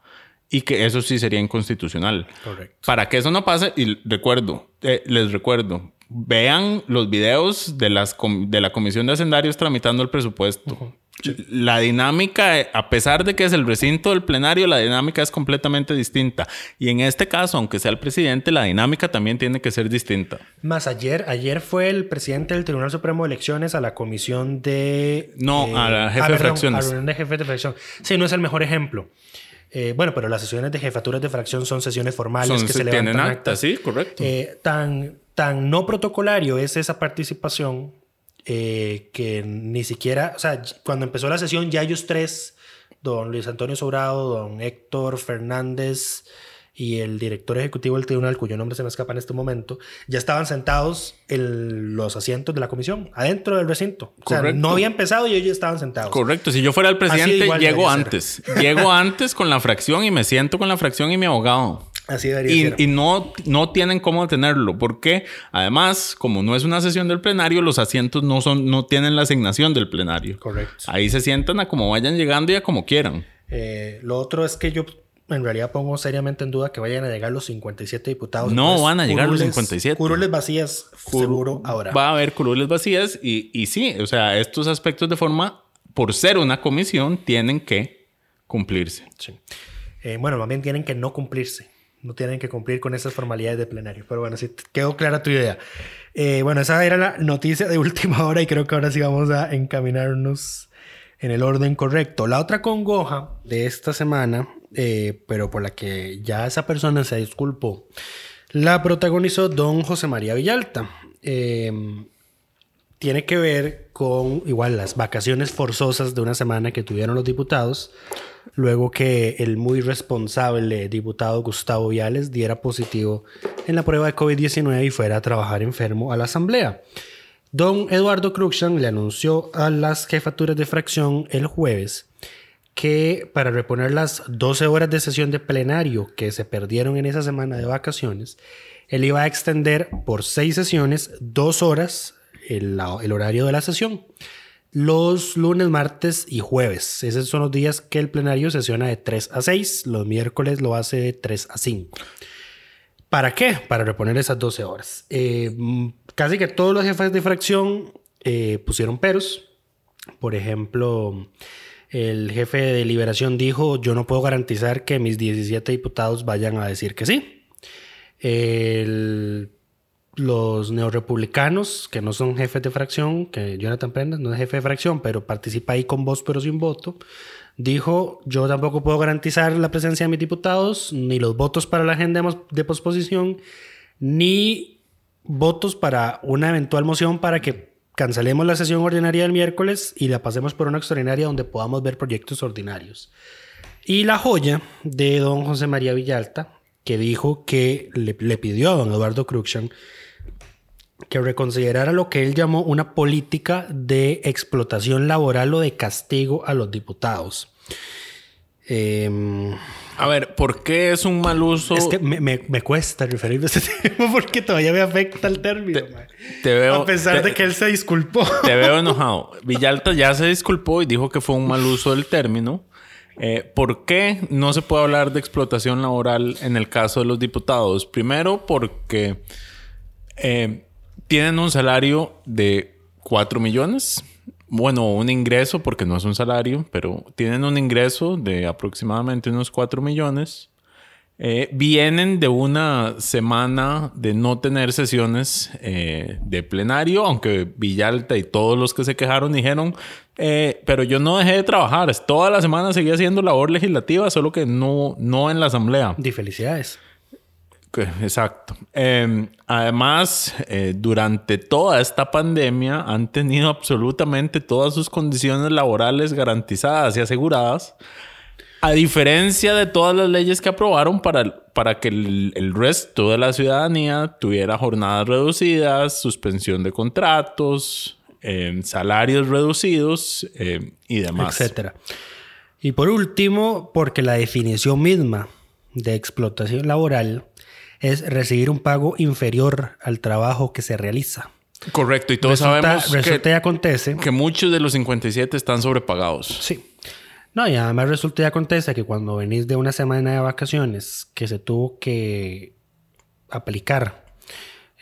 y que eso sí sería inconstitucional.
Correcto.
Para que eso no pase, y recuerdo, eh, les recuerdo, vean los videos de, las de la Comisión de Hacendarios tramitando el presupuesto. La dinámica, eh, a pesar de que es el recinto del plenario, la dinámica es completamente distinta. Y en este caso, aunque sea el presidente, la dinámica también tiene que ser distinta.
Más ayer, ayer fue el presidente del Tribunal Supremo de Elecciones a la comisión de...
No, a la jefe de fracciones.
A la reunión de jefes de fracción. Sí, no es el mejor ejemplo. Eh, bueno, pero las sesiones de jefaturas de fracción son sesiones formales
Son-
que se
tienen
levantan
acta,
actas.
sí, correcto.
Eh, tan, tan no protocolario es esa participación eh, que ni siquiera, o sea, cuando empezó la sesión ya ellos tres, don Luis Antonio Sobrado, don Héctor Fernández y el director ejecutivo del tribunal, cuyo nombre se me escapa en este momento, ya estaban sentados en los asientos de la comisión, adentro del recinto. O sea,
Correcto.
no había empezado y ellos ya estaban sentados.
Correcto, si yo fuera el presidente, llego antes. Llego [LAUGHS] antes con la fracción y me siento con la fracción y mi abogado.
Así debería
Y,
ser.
y no, no tienen cómo detenerlo, porque además, como no es una sesión del plenario, los asientos no, son, no tienen la asignación del plenario.
Correcto.
Ahí se sientan a como vayan llegando y a como quieran.
Eh, lo otro es que yo en realidad pongo seriamente en duda que vayan a llegar los 57 diputados.
No
Entonces,
van a llegar los
curules-
57.
Curules vacías, seguro ahora.
Va a haber curules vacías y, y sí, o sea, estos aspectos de forma, por ser una comisión, tienen que cumplirse.
Sí. Eh, bueno, más bien tienen que no cumplirse. No tienen que cumplir con esas formalidades de plenario. Pero bueno, sí, quedó clara tu idea. Eh, bueno, esa era la noticia de [LAUGHS] última hora y creo que ahora sí vamos a encaminarnos en el orden correcto. La otra congoja de esta semana, eh, pero por la que ya esa persona se disculpó, la protagonizó don José María Villalta. Eh, tiene que ver con igual las vacaciones forzosas de una semana que tuvieron los diputados, luego que el muy responsable diputado Gustavo Viales diera positivo en la prueba de COVID-19 y fuera a trabajar enfermo a la asamblea. Don Eduardo Cruxan le anunció a las jefaturas de fracción el jueves que para reponer las 12 horas de sesión de plenario que se perdieron en esa semana de vacaciones, él iba a extender por seis sesiones, dos horas, el, horario de la sesión. Los lunes, martes y jueves. Esos son los días que el plenario sesiona de 3 a 6. Los miércoles lo hace de 3 a 5. ¿Para qué? Para reponer esas 12 horas. Eh, casi que todos los jefes de fracción eh, pusieron peros. Por ejemplo, el jefe de deliberación dijo, yo no puedo garantizar que mis 17 diputados vayan a decir que sí. El- los neorepublicanos, que no son jefes de fracción, que Jonathan Prendas no es jefe de fracción, pero participa ahí con voz pero sin voto, dijo, yo tampoco puedo garantizar la presencia de mis diputados, ni los votos para la agenda de posposición, ni votos para una eventual moción para que cancelemos la sesión ordinaria del miércoles y la pasemos por una extraordinaria donde podamos ver proyectos ordinarios. Y la joya de don José María Villalta, que dijo que le, pidió a don Eduardo Cruxan que reconsiderara lo que él llamó una política de explotación laboral o de castigo a los diputados. Em,
A ver, ¿por qué es un mal uso?
es que me, me- me cuesta referirme a este [LAUGHS] tema porque todavía me afecta el término.
Te- veo-
a pesar
te-
de que él se disculpó.
Te veo [LAUGHS] enojado. Villalta ya se disculpó y dijo que fue un mal uso del término. Eh, ¿Por qué no se puede hablar de explotación laboral en el caso de los diputados? Primero, porque eh, tienen un salario de 4 millones. Bueno, un ingreso, porque no es un salario, pero tienen un ingreso de aproximadamente unos 4 millones. Eh, vienen de una semana de no tener sesiones eh, de plenario, aunque Villalta y todos los que se quejaron dijeron, eh, pero yo no dejé de trabajar, toda la semana seguía haciendo labor legislativa, solo que no, no en la asamblea.
Di felicidades.
Exacto. Eh, además, eh, durante toda esta pandemia han tenido absolutamente todas sus condiciones laborales garantizadas y aseguradas. A diferencia de todas las leyes que aprobaron para, para que el, resto de la ciudadanía tuviera jornadas reducidas, suspensión de contratos, eh, salarios reducidos eh, y demás.
etcétera. Y por último, porque la definición misma de explotación laboral es recibir un pago inferior al trabajo que se realiza.
Correcto, y todos
resulta,
sabemos
resulta y
que,
acontece.
que muchos de los 57 están sobrepagados.
Sí. No, y además resulta y acontece que cuando venís de una semana de vacaciones que se tuvo que aplicar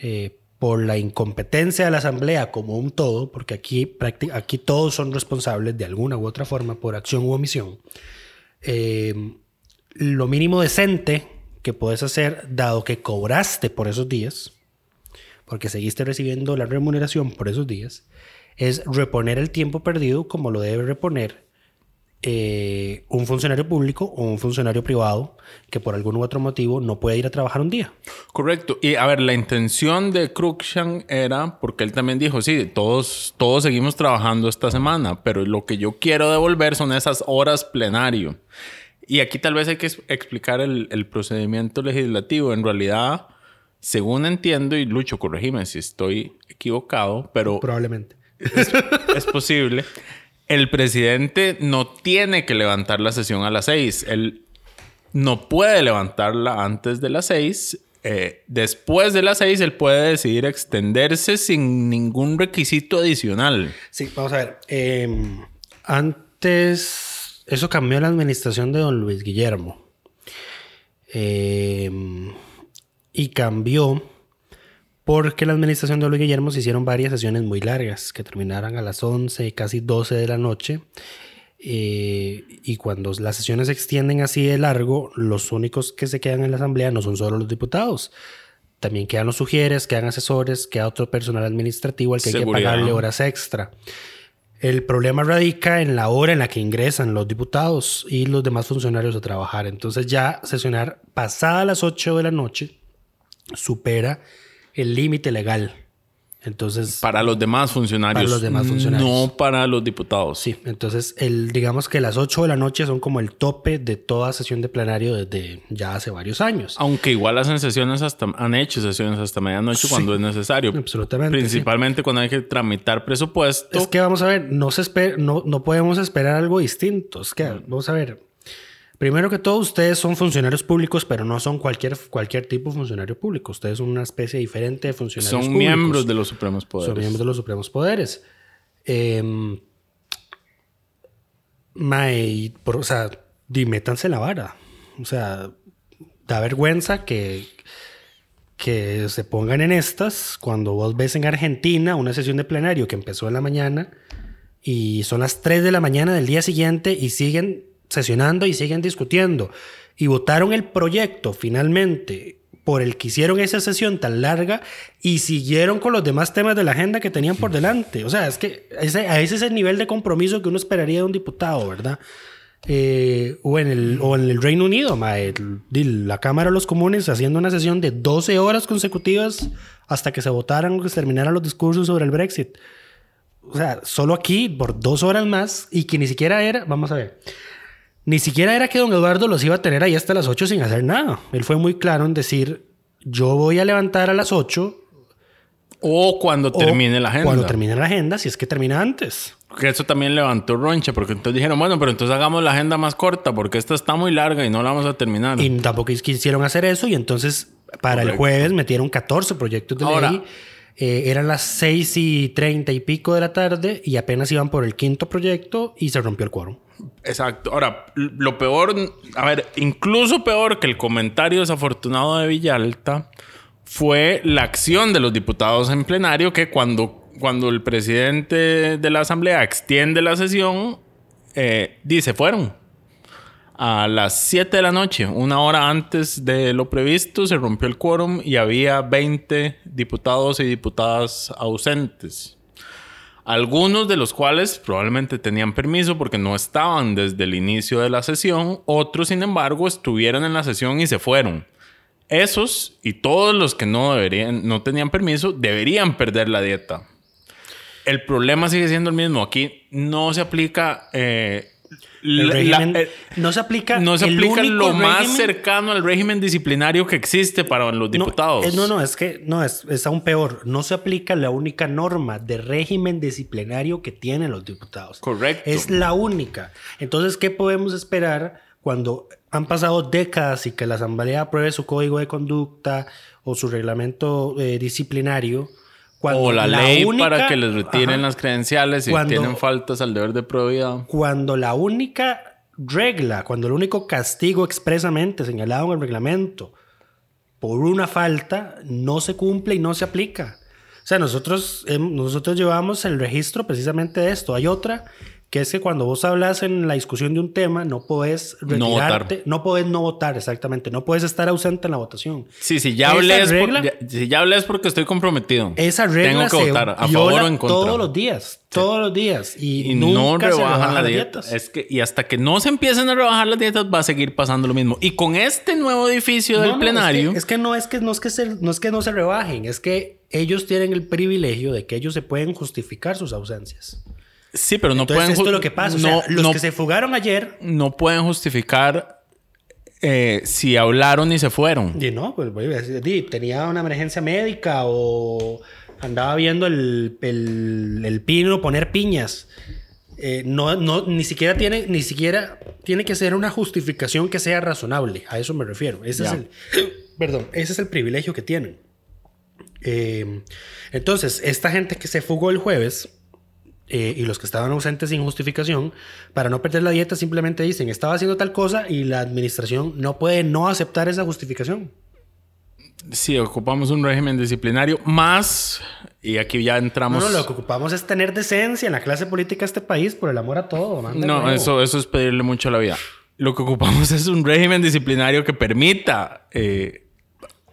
eh, por la incompetencia de la asamblea como un todo, porque aquí, aquí todos son responsables de alguna u otra forma por acción u omisión, eh, lo mínimo decente que puedes hacer, dado que cobraste por esos días, porque seguiste recibiendo la remuneración por esos días, es reponer el tiempo perdido como lo debe reponer eh, un funcionario público o un funcionario privado que por algún u otro motivo no puede ir a trabajar un día.
Correcto. Y a ver, la intención de Cruikshank era, porque él también dijo, sí, todos, todos seguimos trabajando esta semana, pero lo que yo quiero devolver son esas horas plenario. Y aquí tal vez hay que explicar el, el procedimiento legislativo. En realidad, según entiendo, y Lucho, corregime si estoy equivocado, pero
Probablemente.
es posible. El presidente no tiene que levantar la sesión a las seis. Él no puede levantarla antes de las seis. Eh, después de las seis, él puede decidir extenderse sin ningún requisito adicional.
Sí, vamos a ver. Eh, antes, eso cambió la administración de don Luis Guillermo. Eh, y cambió porque la administración de Luis Guillermo se hicieron varias sesiones muy largas que terminaran a las 11, casi 12 de la noche. Eh, y cuando las sesiones se extienden así de largo, los únicos que se quedan en la asamblea no son solo los diputados. También quedan los sugieres, quedan asesores, queda otro personal administrativo al que hay que pagarle horas extra. El problema radica en la hora en la que ingresan los diputados y los demás funcionarios a trabajar. Entonces ya sesionar pasada las 8 de la noche supera el límite legal. Entonces,
Para los demás funcionarios.
Para los demás funcionarios.
No para los diputados.
sí, entonces el, digamos que las 8 de la noche son como el tope de toda sesión de plenario desde ya hace varios años.
Aunque igual hacen sesiones hasta, han hecho sesiones hasta medianoche
Sí,
cuando es necesario.
absolutamente,
Principalmente cuando hay que tramitar presupuesto.
Es que vamos a ver, no, se esper- no, no podemos esperar algo distinto. Es que, vamos a ver, primero que todo, ustedes son funcionarios públicos, pero no son cualquier, cualquier tipo de funcionario público. Ustedes son una especie diferente de funcionarios
son
públicos.
miembros de los supremos poderes.
Son miembros de los supremos poderes. Eh, por- o sea, di, métanse la vara. O sea, da vergüenza que, que se pongan en estas cuando vos ves en Argentina una sesión de plenario que empezó en la mañana y son las 3 de la mañana del día siguiente y siguen sesionando y siguen discutiendo. Y votaron el proyecto finalmente por el que hicieron esa sesión tan larga y siguieron con los demás temas de la agenda que tenían por delante. O sea, es que ese, ese es el nivel de compromiso que uno esperaría de un diputado, ¿verdad? Eh, o, en el, o en el Reino Unido, mae, la Cámara de los Comunes haciendo una sesión de 12 horas consecutivas hasta que se votaran o que se terminaran los discursos sobre el Brexit. O sea, solo aquí por dos horas más y que ni siquiera era, vamos a ver, ni siquiera era que don Eduardo los iba a tener ahí hasta las 8 sin hacer nada. Él fue muy claro en decir, yo voy a levantar a las 8
O cuando
o
termine la agenda.
Cuando termine la agenda, si es que termina antes.
Que eso también levantó roncha, porque entonces dijeron, bueno, pero entonces hagamos la agenda más corta, porque esta está muy larga y no la vamos a terminar.
Y tampoco quisieron hacer eso y entonces para el jueves metieron 14 proyectos de
Ahora-
ley. Eh, eran las 6 y 30 y pico de la tarde y apenas iban por el quinto proyecto y se rompió el quórum.
Exacto. Ahora, lo peor, a ver, incluso peor que el comentario desafortunado de Villalta fue la acción de los diputados en plenario que cuando, cuando el presidente de la asamblea extiende la sesión, eh, dice, fueron. A las 7 de la noche, una hora antes de lo previsto, se rompió el quórum y había 20 diputados y diputadas ausentes. Algunos de los cuales probablemente tenían permiso porque no estaban desde el inicio de la sesión, otros sin embargo estuvieron en la sesión y se fueron. Esos y todos los que no deberían, no tenían permiso, deberían perder la dieta. El problema sigue siendo el mismo. Aquí no se aplica eh,
El
la-
régimen
la- eh,
no se aplica,
no se aplica lo más
régimen-
cercano al régimen disciplinario que existe para los diputados.
No, eh, no, no, es que no, es, es aún peor. No se aplica la única norma de régimen disciplinario que tienen los diputados.
Correcto.
Es la única. Entonces, ¿qué podemos esperar cuando han pasado décadas y que la Asamblea apruebe su código de conducta o su reglamento eh, disciplinario? Cuando
o la, ley
única-
para que les retiren
Ajá.
las credenciales si
Cuando-
tienen faltas al deber de probidad.
cuando la única regla, cuando el único castigo expresamente señalado en el reglamento por una falta no se cumple y no se aplica. O sea, nosotros, hem- nosotros llevamos el registro precisamente de esto. Hay otra que es que cuando vos hablas en la discusión de un tema no podés
No votar.
retirarte, no, podés no votar, exactamente, no puedes estar ausente en la votación.
Sí, si ya
Esa
hablé, es por-
regla-
ya- si ya hablé es porque estoy comprometido.
Esa regla
Tengo que
se
votar a
viola
favor o en contra.
todos los días, todos los días y,
y no
nunca se
rebajan la
las
dieta.
dietas.
Es que, y hasta que no se empiecen a rebajar las dietas, va a seguir pasando lo mismo. Y con este nuevo edificio del
No, no,
plenario.
Es que, es que no es que no es que se, no es que no se rebajen, es que ellos tienen el privilegio de que ellos se pueden justificar sus ausencias.
Sí, pero no
Entonces
pueden.
esto es lo que pasa. O
No,
sea, los
no-
que se fugaron ayer,
no pueden justificar eh, si hablaron y se fueron.
y no, pues voy a decir, di, tenía una emergencia médica o andaba viendo el, el, el pino poner piñas. Eh, no, no, ni siquiera tiene, ni siquiera tiene que ser una justificación que sea razonable. A eso me refiero. Ese es el, [COUGHS] perdón, ese es el privilegio que tienen. Eh, entonces, esta gente que se fugó el jueves, eh, y los que estaban ausentes sin justificación, para no perder la dieta simplemente dicen, estaba haciendo tal cosa y la administración no puede no aceptar esa justificación.
Sí, ocupamos un régimen disciplinario más, y aquí ya entramos...
No, no, lo que ocupamos es tener decencia en la clase política de este país, por el amor a todo. manda
No, eso, eso es pedirle mucho a la vida. Lo que ocupamos [LAUGHS] es un régimen disciplinario que permita eh,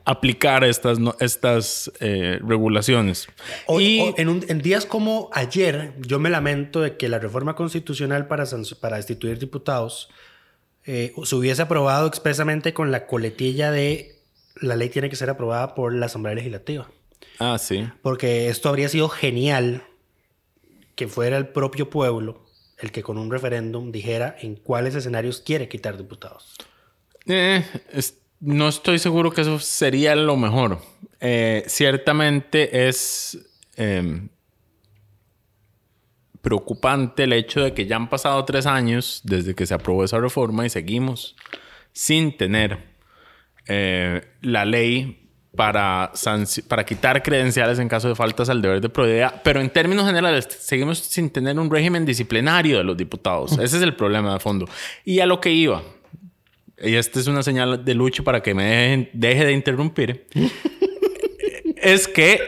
aplicar estas, no- estas eh, regulaciones.
Hoy-
y
hoy- en, un- en días como ayer, yo me lamento de que la reforma constitucional para, para destituir diputados eh, se hubiese aprobado expresamente con la coletilla de la ley tiene que ser aprobada por la Asamblea Legislativa.
ah, sí.
Porque esto habría sido genial que fuera el propio pueblo el que con un referéndum dijera en cuáles escenarios quiere quitar diputados.
Eh, es- no estoy seguro que eso sería lo mejor. Eh, ciertamente es eh, preocupante el hecho de que ya han pasado tres años desde que se aprobó esa reforma y seguimos sin tener eh, la ley para quitar credenciales en caso de faltas al deber de probidad. Pero en términos generales, seguimos sin tener un régimen disciplinario de los diputados. Ese es el problema de fondo. Y a lo que iba, y esta es una señal de lucha para que me dejen- deje de interrumpir, [LAUGHS] es que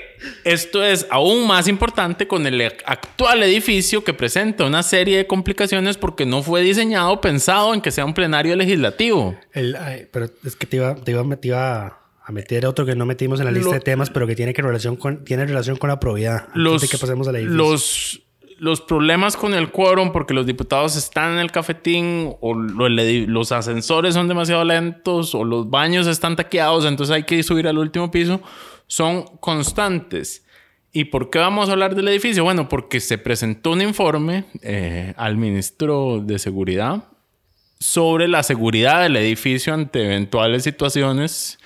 esto es aún más importante con el actual edificio que presenta una serie de complicaciones porque no fue diseñado pensado en que sea un plenario legislativo.
El- ay, pero es que te iba, te iba, te iba a meter otro que no metimos en la lista
Lo-
de temas, pero que tiene, que relación con, tiene relación con la probidad. Antes
Los,
de que pasemos a la
los, los problemas con el quórum porque los diputados están en el cafetín o los ascensores son demasiado lentos o los baños están taqueados, entonces hay que subir al último piso, son constantes. ¿Y por qué vamos a hablar del edificio? Bueno, porque se presentó un informe eh, al ministro de Seguridad sobre la seguridad del edificio ante eventuales situaciones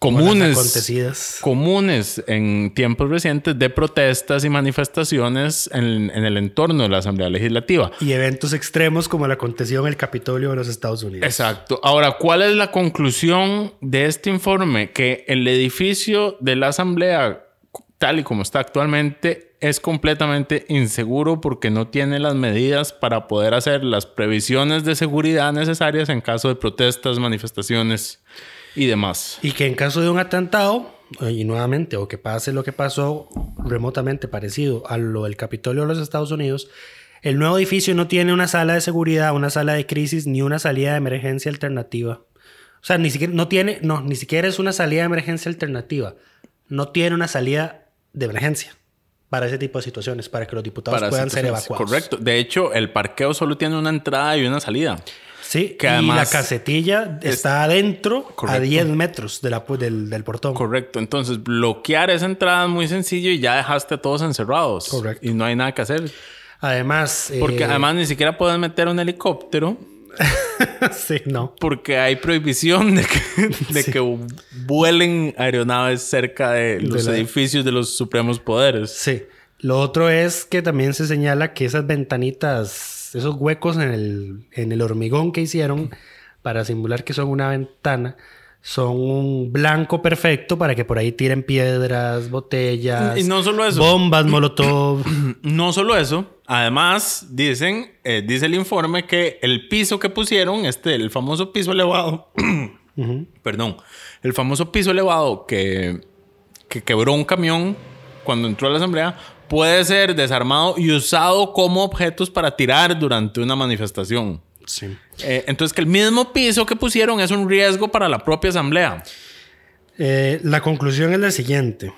comunes
acontecidas.
comunes en tiempos recientes de protestas y manifestaciones en, en el entorno de la Asamblea Legislativa.
Y eventos extremos como el aconteció en el Capitolio de los Estados Unidos.
Exacto. Ahora, ¿cuál es la conclusión de este informe? Que el edificio de la Asamblea, tal y como está actualmente, es completamente inseguro porque no tiene las medidas para poder hacer las previsiones de seguridad necesarias en caso de protestas, manifestaciones y demás.
Y que en caso de un atentado, eh, y nuevamente, o que pase lo que pasó remotamente parecido a lo del Capitolio de los Estados Unidos, el nuevo edificio no tiene una sala de seguridad, una sala de crisis, ni una salida de emergencia alternativa. O sea, ni siquiera, no tiene, no, ni siquiera es una salida de emergencia alternativa. No tiene una salida de emergencia para ese tipo de situaciones, para que los diputados puedan ser evacuados.
Correcto. De hecho, el parqueo solo tiene una entrada y una salida.
Sí,
Que
y
además-
la casetilla está adentro a
Correcto.
10 metros de la, pu- del, del portón.
Correcto. Entonces, bloquear esa entrada es muy sencillo y ya dejaste a todos encerrados.
Correcto.
Y no hay nada que hacer.
Además,
Porque
eh,
además ni siquiera pueden meter un helicóptero [LAUGHS]
sí, no.
porque hay prohibición de que, [LAUGHS] de
Sí.
que vuelen aeronaves cerca de los
la-
edificios de los supremos poderes.
Sí. Lo otro es que también se señala que esas ventanitas, esos huecos en el, en el hormigón que hicieron para simular que son una ventana, son un blanco perfecto para que por ahí tiren piedras, botellas,
Y no solo eso.
bombas, [CLEARS THROAT] molotov.
No solo eso, además dicen, eh, dice el informe que el piso que pusieron, este, el famoso piso elevado, [CLEARS THROAT] perdón, el famoso piso elevado que, que quebró un camión cuando entró a la asamblea, puede ser desarmado y usado como objetos para tirar durante una manifestación.
sí.
Eh, entonces que el mismo piso que pusieron es un riesgo para la propia asamblea.
Eh, la conclusión es la siguiente.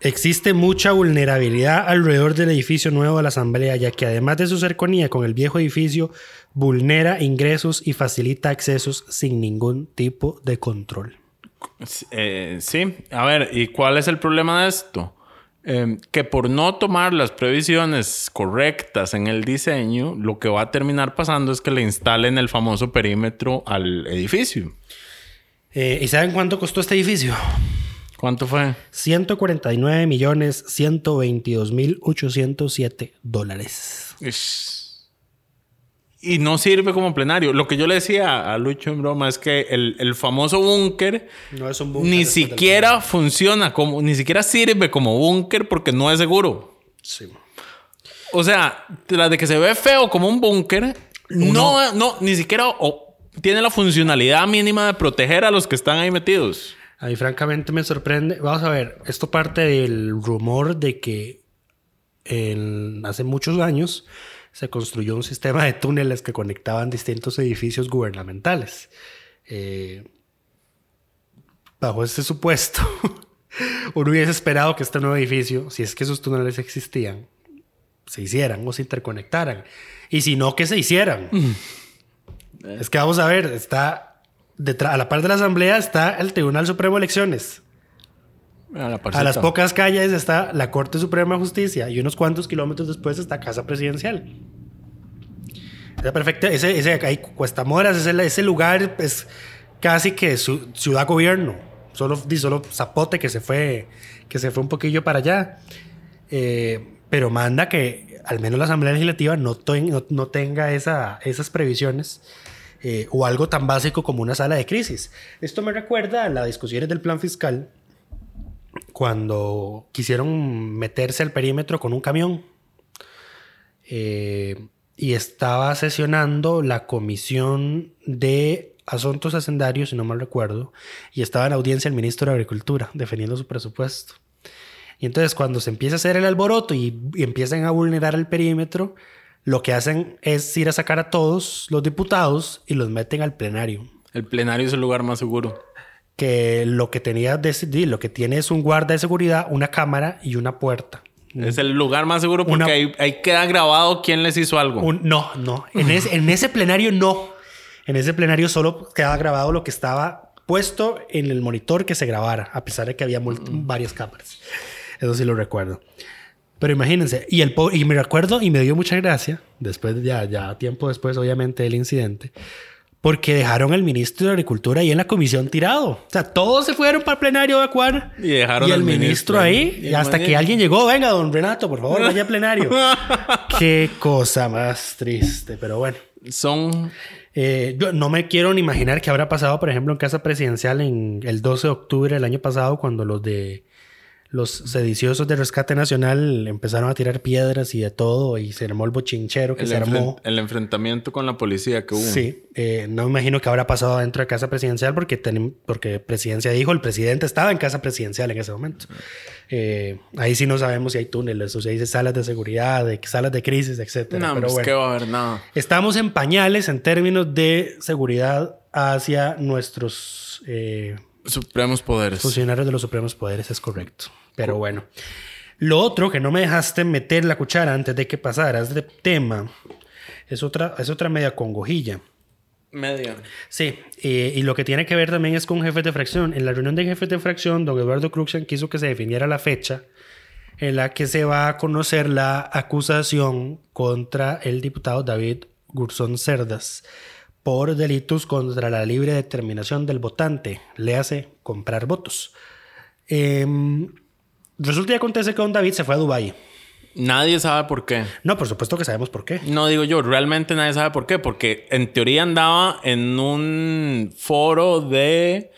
Existe mucha vulnerabilidad alrededor del edificio nuevo de la Asamblea, ya que además de su cercanía con el viejo edificio, vulnera ingresos y facilita accesos sin ningún tipo de control.
Eh, sí, a ver, ¿y cuál es el problema de esto? Eh, que por no tomar las previsiones correctas en el diseño, lo que va a terminar pasando es que le instalen el famoso perímetro al edificio.
Eh, ¿Y saben cuánto costó este edificio?
¿Cuánto fue?
149 millones 122 mil 807 dólares.
Ish. Y no sirve como plenario. Lo que yo le decía a Lucho en broma es que el, el famoso búnker
No es un búnker
ni siquiera funciona como, ni siquiera sirve como búnker porque no es seguro.
Sí.
O sea, tras de que se ve feo como un búnker, no, no, ni siquiera o- tiene la funcionalidad mínima de proteger a los que están ahí metidos.
A mí francamente me sorprende. Vamos a ver, esto parte del rumor de que en- hace muchos años se construyó un sistema de túneles que conectaban distintos edificios gubernamentales. Eh, bajo este supuesto, [LAUGHS] uno hubiese esperado que este nuevo edificio, si es que esos túneles existían, se hicieran o se interconectaran. Y si no, que se hicieran. Es que vamos a ver, está detrás, a la par de la Asamblea está el Tribunal Supremo de Elecciones.
A, la
A
parcita.
las pocas calles está la Corte Suprema de Justicia y unos cuantos kilómetros después está Casa Presidencial. Esa perfecta, ese, ese ahí, Cuesta Moras, ese, ese lugar es casi que su, ciudad gobierno. Solo, di solo Zapote que se fue, que se fue un poquillo para allá. Eh, pero manda que al menos la Asamblea Legislativa no, ten- no, no tenga esa, esas previsiones eh, o algo tan básico como una sala de crisis. Esto me recuerda a las discusiones del plan fiscal cuando quisieron meterse al perímetro con un camión. Eh, y estaba sesionando la comisión de asuntos hacendarios, si no mal recuerdo, y estaba en audiencia el ministro de Agricultura defendiendo su presupuesto. Y entonces cuando se empieza a hacer el alboroto y, y empiezan a vulnerar el perímetro, lo que hacen es ir a sacar a todos los diputados y los meten al plenario
El plenario es el lugar más seguro.
Que lo que tenía de, lo que tiene es un guarda de seguridad, una cámara y una puerta.
Es el lugar más seguro porque
Una-
ahí, ahí queda grabado quién les hizo algo.
Un- no, no. En ese, en ese plenario no. En ese plenario solo quedaba grabado lo que estaba puesto en el monitor que se grabara, a pesar de que había mul- varias cámaras. Eso sí lo recuerdo. Pero imagínense, y, el y me recuerdo y me dio mucha gracia, después, ya, ya tiempo después, obviamente, del incidente, porque dejaron al ministro de Agricultura ahí en la comisión tirado. O sea, todos se fueron para el plenario a evacuar.
Y dejaron
y el
al
ministro,
ministro
ahí,
ahí.
y
Y
hasta que alguien llegó, venga, don Renato, por favor, vaya al plenario. [LAUGHS] Qué cosa más triste, pero bueno.
Son
Eh, yo no me quiero ni imaginar qué habrá pasado, por ejemplo, en Casa Presidencial en el 12 de octubre del año pasado, cuando los de los sediciosos de Rescate Nacional empezaron a tirar piedras y de todo, y se armó el bochinchero que
el,
se armó.
el enfrentamiento con la policía que hubo.
Sí, eh, no me imagino qué habrá pasado dentro de Casa Presidencial porque, tenem- porque Presidencia dijo, el presidente estaba en Casa Presidencial en ese momento. Eh, ahí sí no sabemos si hay túneles o si hay salas de seguridad, de, salas de crisis, etcétera.
No,
Pero
pues
bueno.
que va a haber nada.
Estamos en pañales en términos de seguridad hacia nuestros eh,
Supremos poderes.
funcionarios de los supremos poderes, es correcto. Pero bueno. Lo otro que no me dejaste meter la cuchara antes de que pasaras de tema es otra, es otra media congojilla.
Media.
Sí, eh, y lo que tiene que ver también es con jefes de fracción. En la reunión de jefes de fracción, don Eduardo Cruxian quiso que se definiera la fecha en la que se va a conocer la acusación contra el diputado David Gurzón Cerdas por delitos contra la libre determinación del votante, le hace comprar votos. Em, resulta y acontece que don David se fue a Dubái.
Nadie sabe por qué.
No, por supuesto que sabemos por qué.
No digo yo, realmente nadie sabe por qué. Porque en teoría andaba en un foro de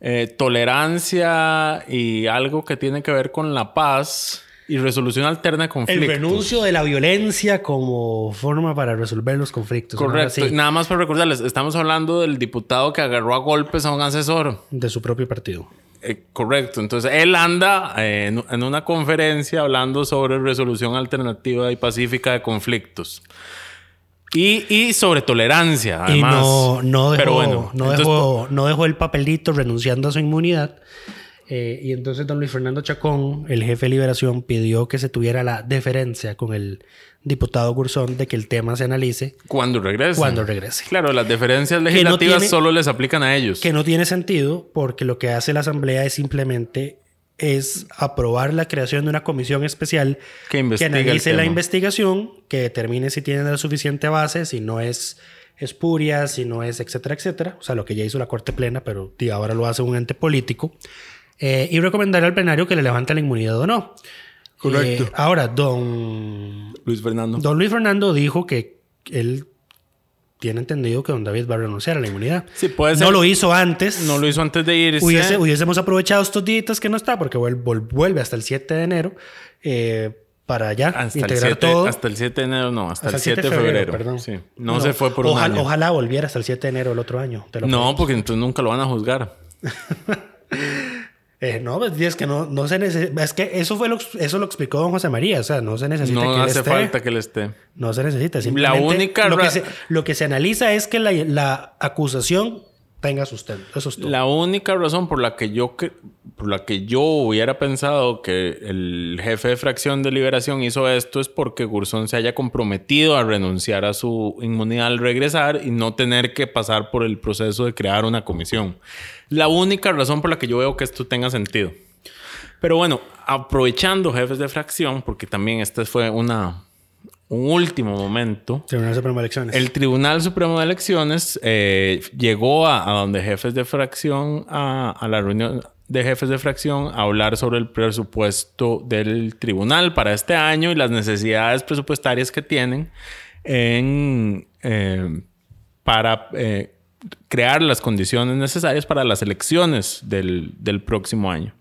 eh, tolerancia y algo que tiene que ver con la paz y resolución alterna de
El
conflictos.
renuncio de la violencia como forma para resolver los conflictos.
Correcto. Nada más para recordarles, estamos hablando del diputado que agarró a golpes a un asesor.
de su propio partido.
Eh, correcto. Entonces, él anda eh, en, en una conferencia hablando sobre resolución alternativa y pacífica de conflictos. Y, y sobre tolerancia, además.
y no, no, dejó,
Pero bueno,
no,
entonces,
dejó, no dejó el papelito renunciando a su inmunidad. Eh, y entonces don Luis Fernando Chacón, el jefe de Liberación, pidió que se tuviera la deferencia con el diputado Gurzón de que el tema se analice
Cuando regrese.
cuando regrese.
Claro, las diferencias
no
legislativas
tiene-
solo les aplican a ellos.
Que no tiene sentido porque lo que hace la Asamblea es simplemente es aprobar la creación de una comisión especial
Que el
analice la investigación, que determine si tiene la suficiente base, si no es espuria, si no es etcétera, etcétera. O sea, lo que ya hizo la Corte Plena, pero ahora lo hace un ente político. Eh, y recomendar al plenario que le levante la inmunidad o no.
Correcto.
Eh, ahora, don
Luis Fernando.
Don Luis Fernando dijo que él tiene entendido que don David va a renunciar a la inmunidad.
Sí, puede
No
ser.
lo hizo antes.
No lo hizo antes de irse.
Hubiese- hubiésemos aprovechado estos días que no está, porque vuelve hasta el 7 de enero, eh, para ya
Hasta el,
integrar
7,
todo.
hasta el 7 de enero, no, hasta,
Hasta
el 7 de febrero.
perdón.
Sí. No, se fue por un año.
Ojalá volviera hasta el 7 de enero del otro año. te lo
No,
prometo.
porque entonces nunca lo van a juzgar. [LAUGHS]
Eh, no, pues, es que no, no se necesita. Es que eso fue lo, eso lo explicó don José María. O sea, no se necesita
No
que él
hace
esté.
falta que él esté.
No se necesita. Simplemente
única
lo, que se, lo que se analiza es que la, la acusación tenga sustento. Eso es todo.
La única razón por la que yo que- por la que yo hubiera pensado que el jefe de fracción de liberación hizo esto es porque Gursón se haya comprometido a renunciar a su inmunidad al regresar y no tener que pasar por el proceso de crear una comisión. La única razón por la que yo veo que esto tenga sentido. Pero bueno, aprovechando jefes de fracción, porque también este fue una, un último momento.
Tribunal Supremo de Elecciones.
El Tribunal Supremo de Elecciones eh, llegó a, a donde jefes de fracción, a, a la reunión de jefes de fracción, a hablar sobre el presupuesto del tribunal para este año y las necesidades presupuestarias que tienen en, eh, para eh, crear las condiciones necesarias para las elecciones del, del próximo año.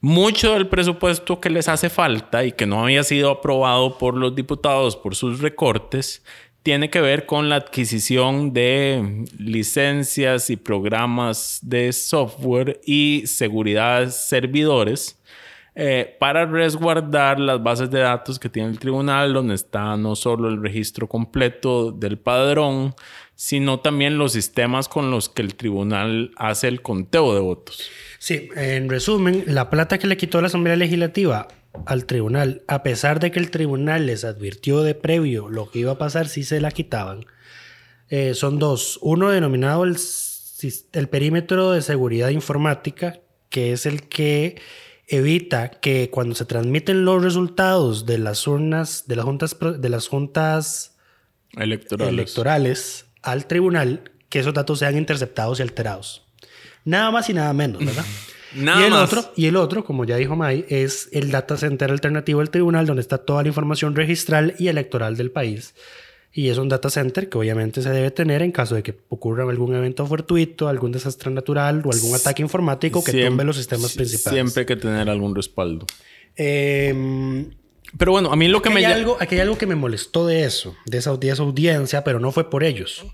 Mucho del presupuesto que les hace falta y que no había sido aprobado por los diputados por sus recortes tiene que ver con la adquisición de licencias y programas de software y seguridad servidores eh, para resguardar las bases de datos que tiene el tribunal, donde está no solo el registro completo del padrón, sino también los sistemas con los que el tribunal hace el conteo de votos.
Sí, en resumen, la plata que le quitó la Asamblea Legislativa al tribunal, a pesar de que el tribunal les advirtió de previo lo que iba a pasar si se la quitaban, eh, son dos. Uno denominado el, el perímetro de seguridad informática, que es el que evita que cuando se transmiten los resultados de las urnas, de las juntas, de las juntas
Electorales.
electorales al tribunal, que esos datos sean interceptados y alterados. Nada más y nada menos, ¿verdad? [LAUGHS]
Nada
y el
más.
otro, y el otro, como ya dijo May, es el data center alternativo del tribunal, donde está toda la información registral y electoral del país. Y es un data center que obviamente se debe tener en caso de que ocurra algún evento fortuito, algún desastre natural o algún ataque informático que
Siempre-
tumbe los sistemas principales.
Siempre hay que tener algún respaldo.
Em,
Pero bueno, a mí lo que me
hay algo, aquí hay algo que me molestó de eso, de esa, de esa audiencia, pero no fue por ellos.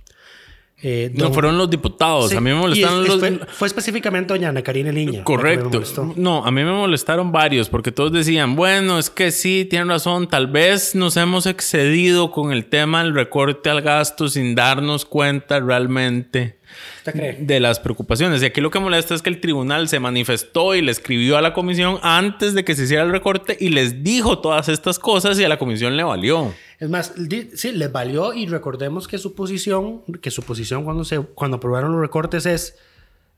Eh,
No fueron los diputados.
Sí,
A mí me molestaron
es-
los.
Fue, fue específicamente doña Ana Karina Liña.
Correcto. No, a mí me molestaron varios porque todos decían, bueno, es que sí, tienen razón, tal vez nos hemos excedido con el tema del recorte al gasto sin darnos cuenta realmente. De las preocupaciones. Y aquí lo que molesta es que el tribunal se manifestó y le escribió a la comisión antes de que se hiciera el recorte y les dijo todas estas cosas y a la comisión le valió.
Es más, sí, les valió y recordemos que su posición, que su posición cuando, se, cuando aprobaron los recortes es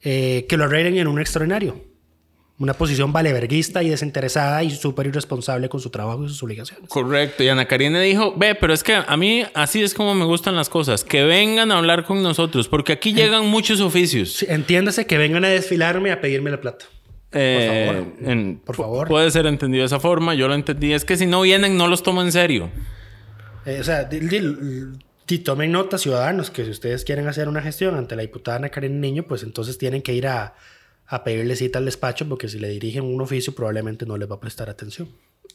eh, que lo arreglen en un extraordinario. Una posición valeverguista y desinteresada y súper irresponsable con su trabajo y sus obligaciones.
Correcto. Y Ana Karina dijo, ve, pero es que a mí así es como me gustan las cosas, que vengan a hablar con nosotros, porque aquí llegan muchos oficios.
Sí, entiéndase que vengan a desfilarme a pedirme la plata.
Eh,
favor.
en-
Por favor.
Puede ser entendido de esa forma. Yo lo entendí. Es que si no vienen, no los tomo en serio.
Eh, o sea, di- tomen nota, ciudadanos, que si ustedes quieren hacer una gestión ante la diputada Ana Karen Niño, pues entonces tienen que ir a, a pedirle cita al despacho, porque si le dirigen un oficio, probablemente no les va a prestar atención.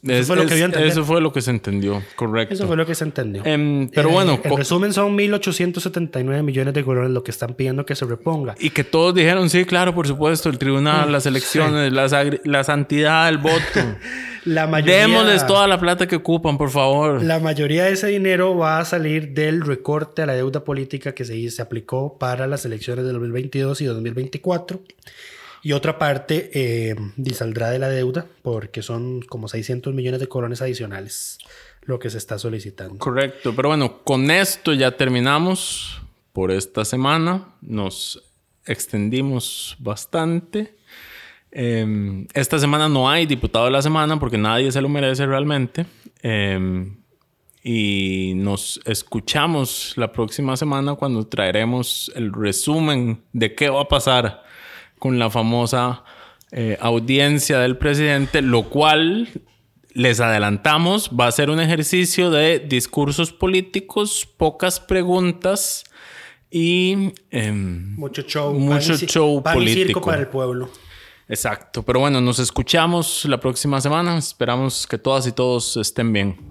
Eso
Es-
fue lo que
es- eso fue lo que se entendió. Correcto.
Eso fue lo que se entendió.
Em, pero
Eh,
bueno,
en resumen, son 1.879 millones de colones lo que están pidiendo que se reponga.
Y que todos dijeron, sí, claro, por supuesto, el tribunal, las elecciones, las la santidad del voto. [LAUGHS]
La mayoría,
Démosles toda la plata que ocupan, por favor.
La mayoría de ese dinero va a salir del recorte a la deuda política que se, se aplicó para las elecciones de 2022 y 2024. Y otra parte eh, y saldrá de la deuda porque son como 600 millones de colones adicionales lo que se está solicitando.
Correcto. Pero bueno, con esto ya terminamos por esta semana. Nos extendimos bastante. Eh, esta semana no hay diputado de la semana porque nadie se lo merece realmente. Eh, y nos escuchamos la próxima semana cuando traeremos el resumen de qué va a pasar con la famosa eh, audiencia del presidente, lo cual les adelantamos va a ser un ejercicio de discursos políticos, pocas preguntas y em,
Mucho show.
Mucho
pan
show
y circo
político.
para el pueblo.
Exacto, pero bueno, nos escuchamos la próxima semana. Esperamos que todas y todos estén bien.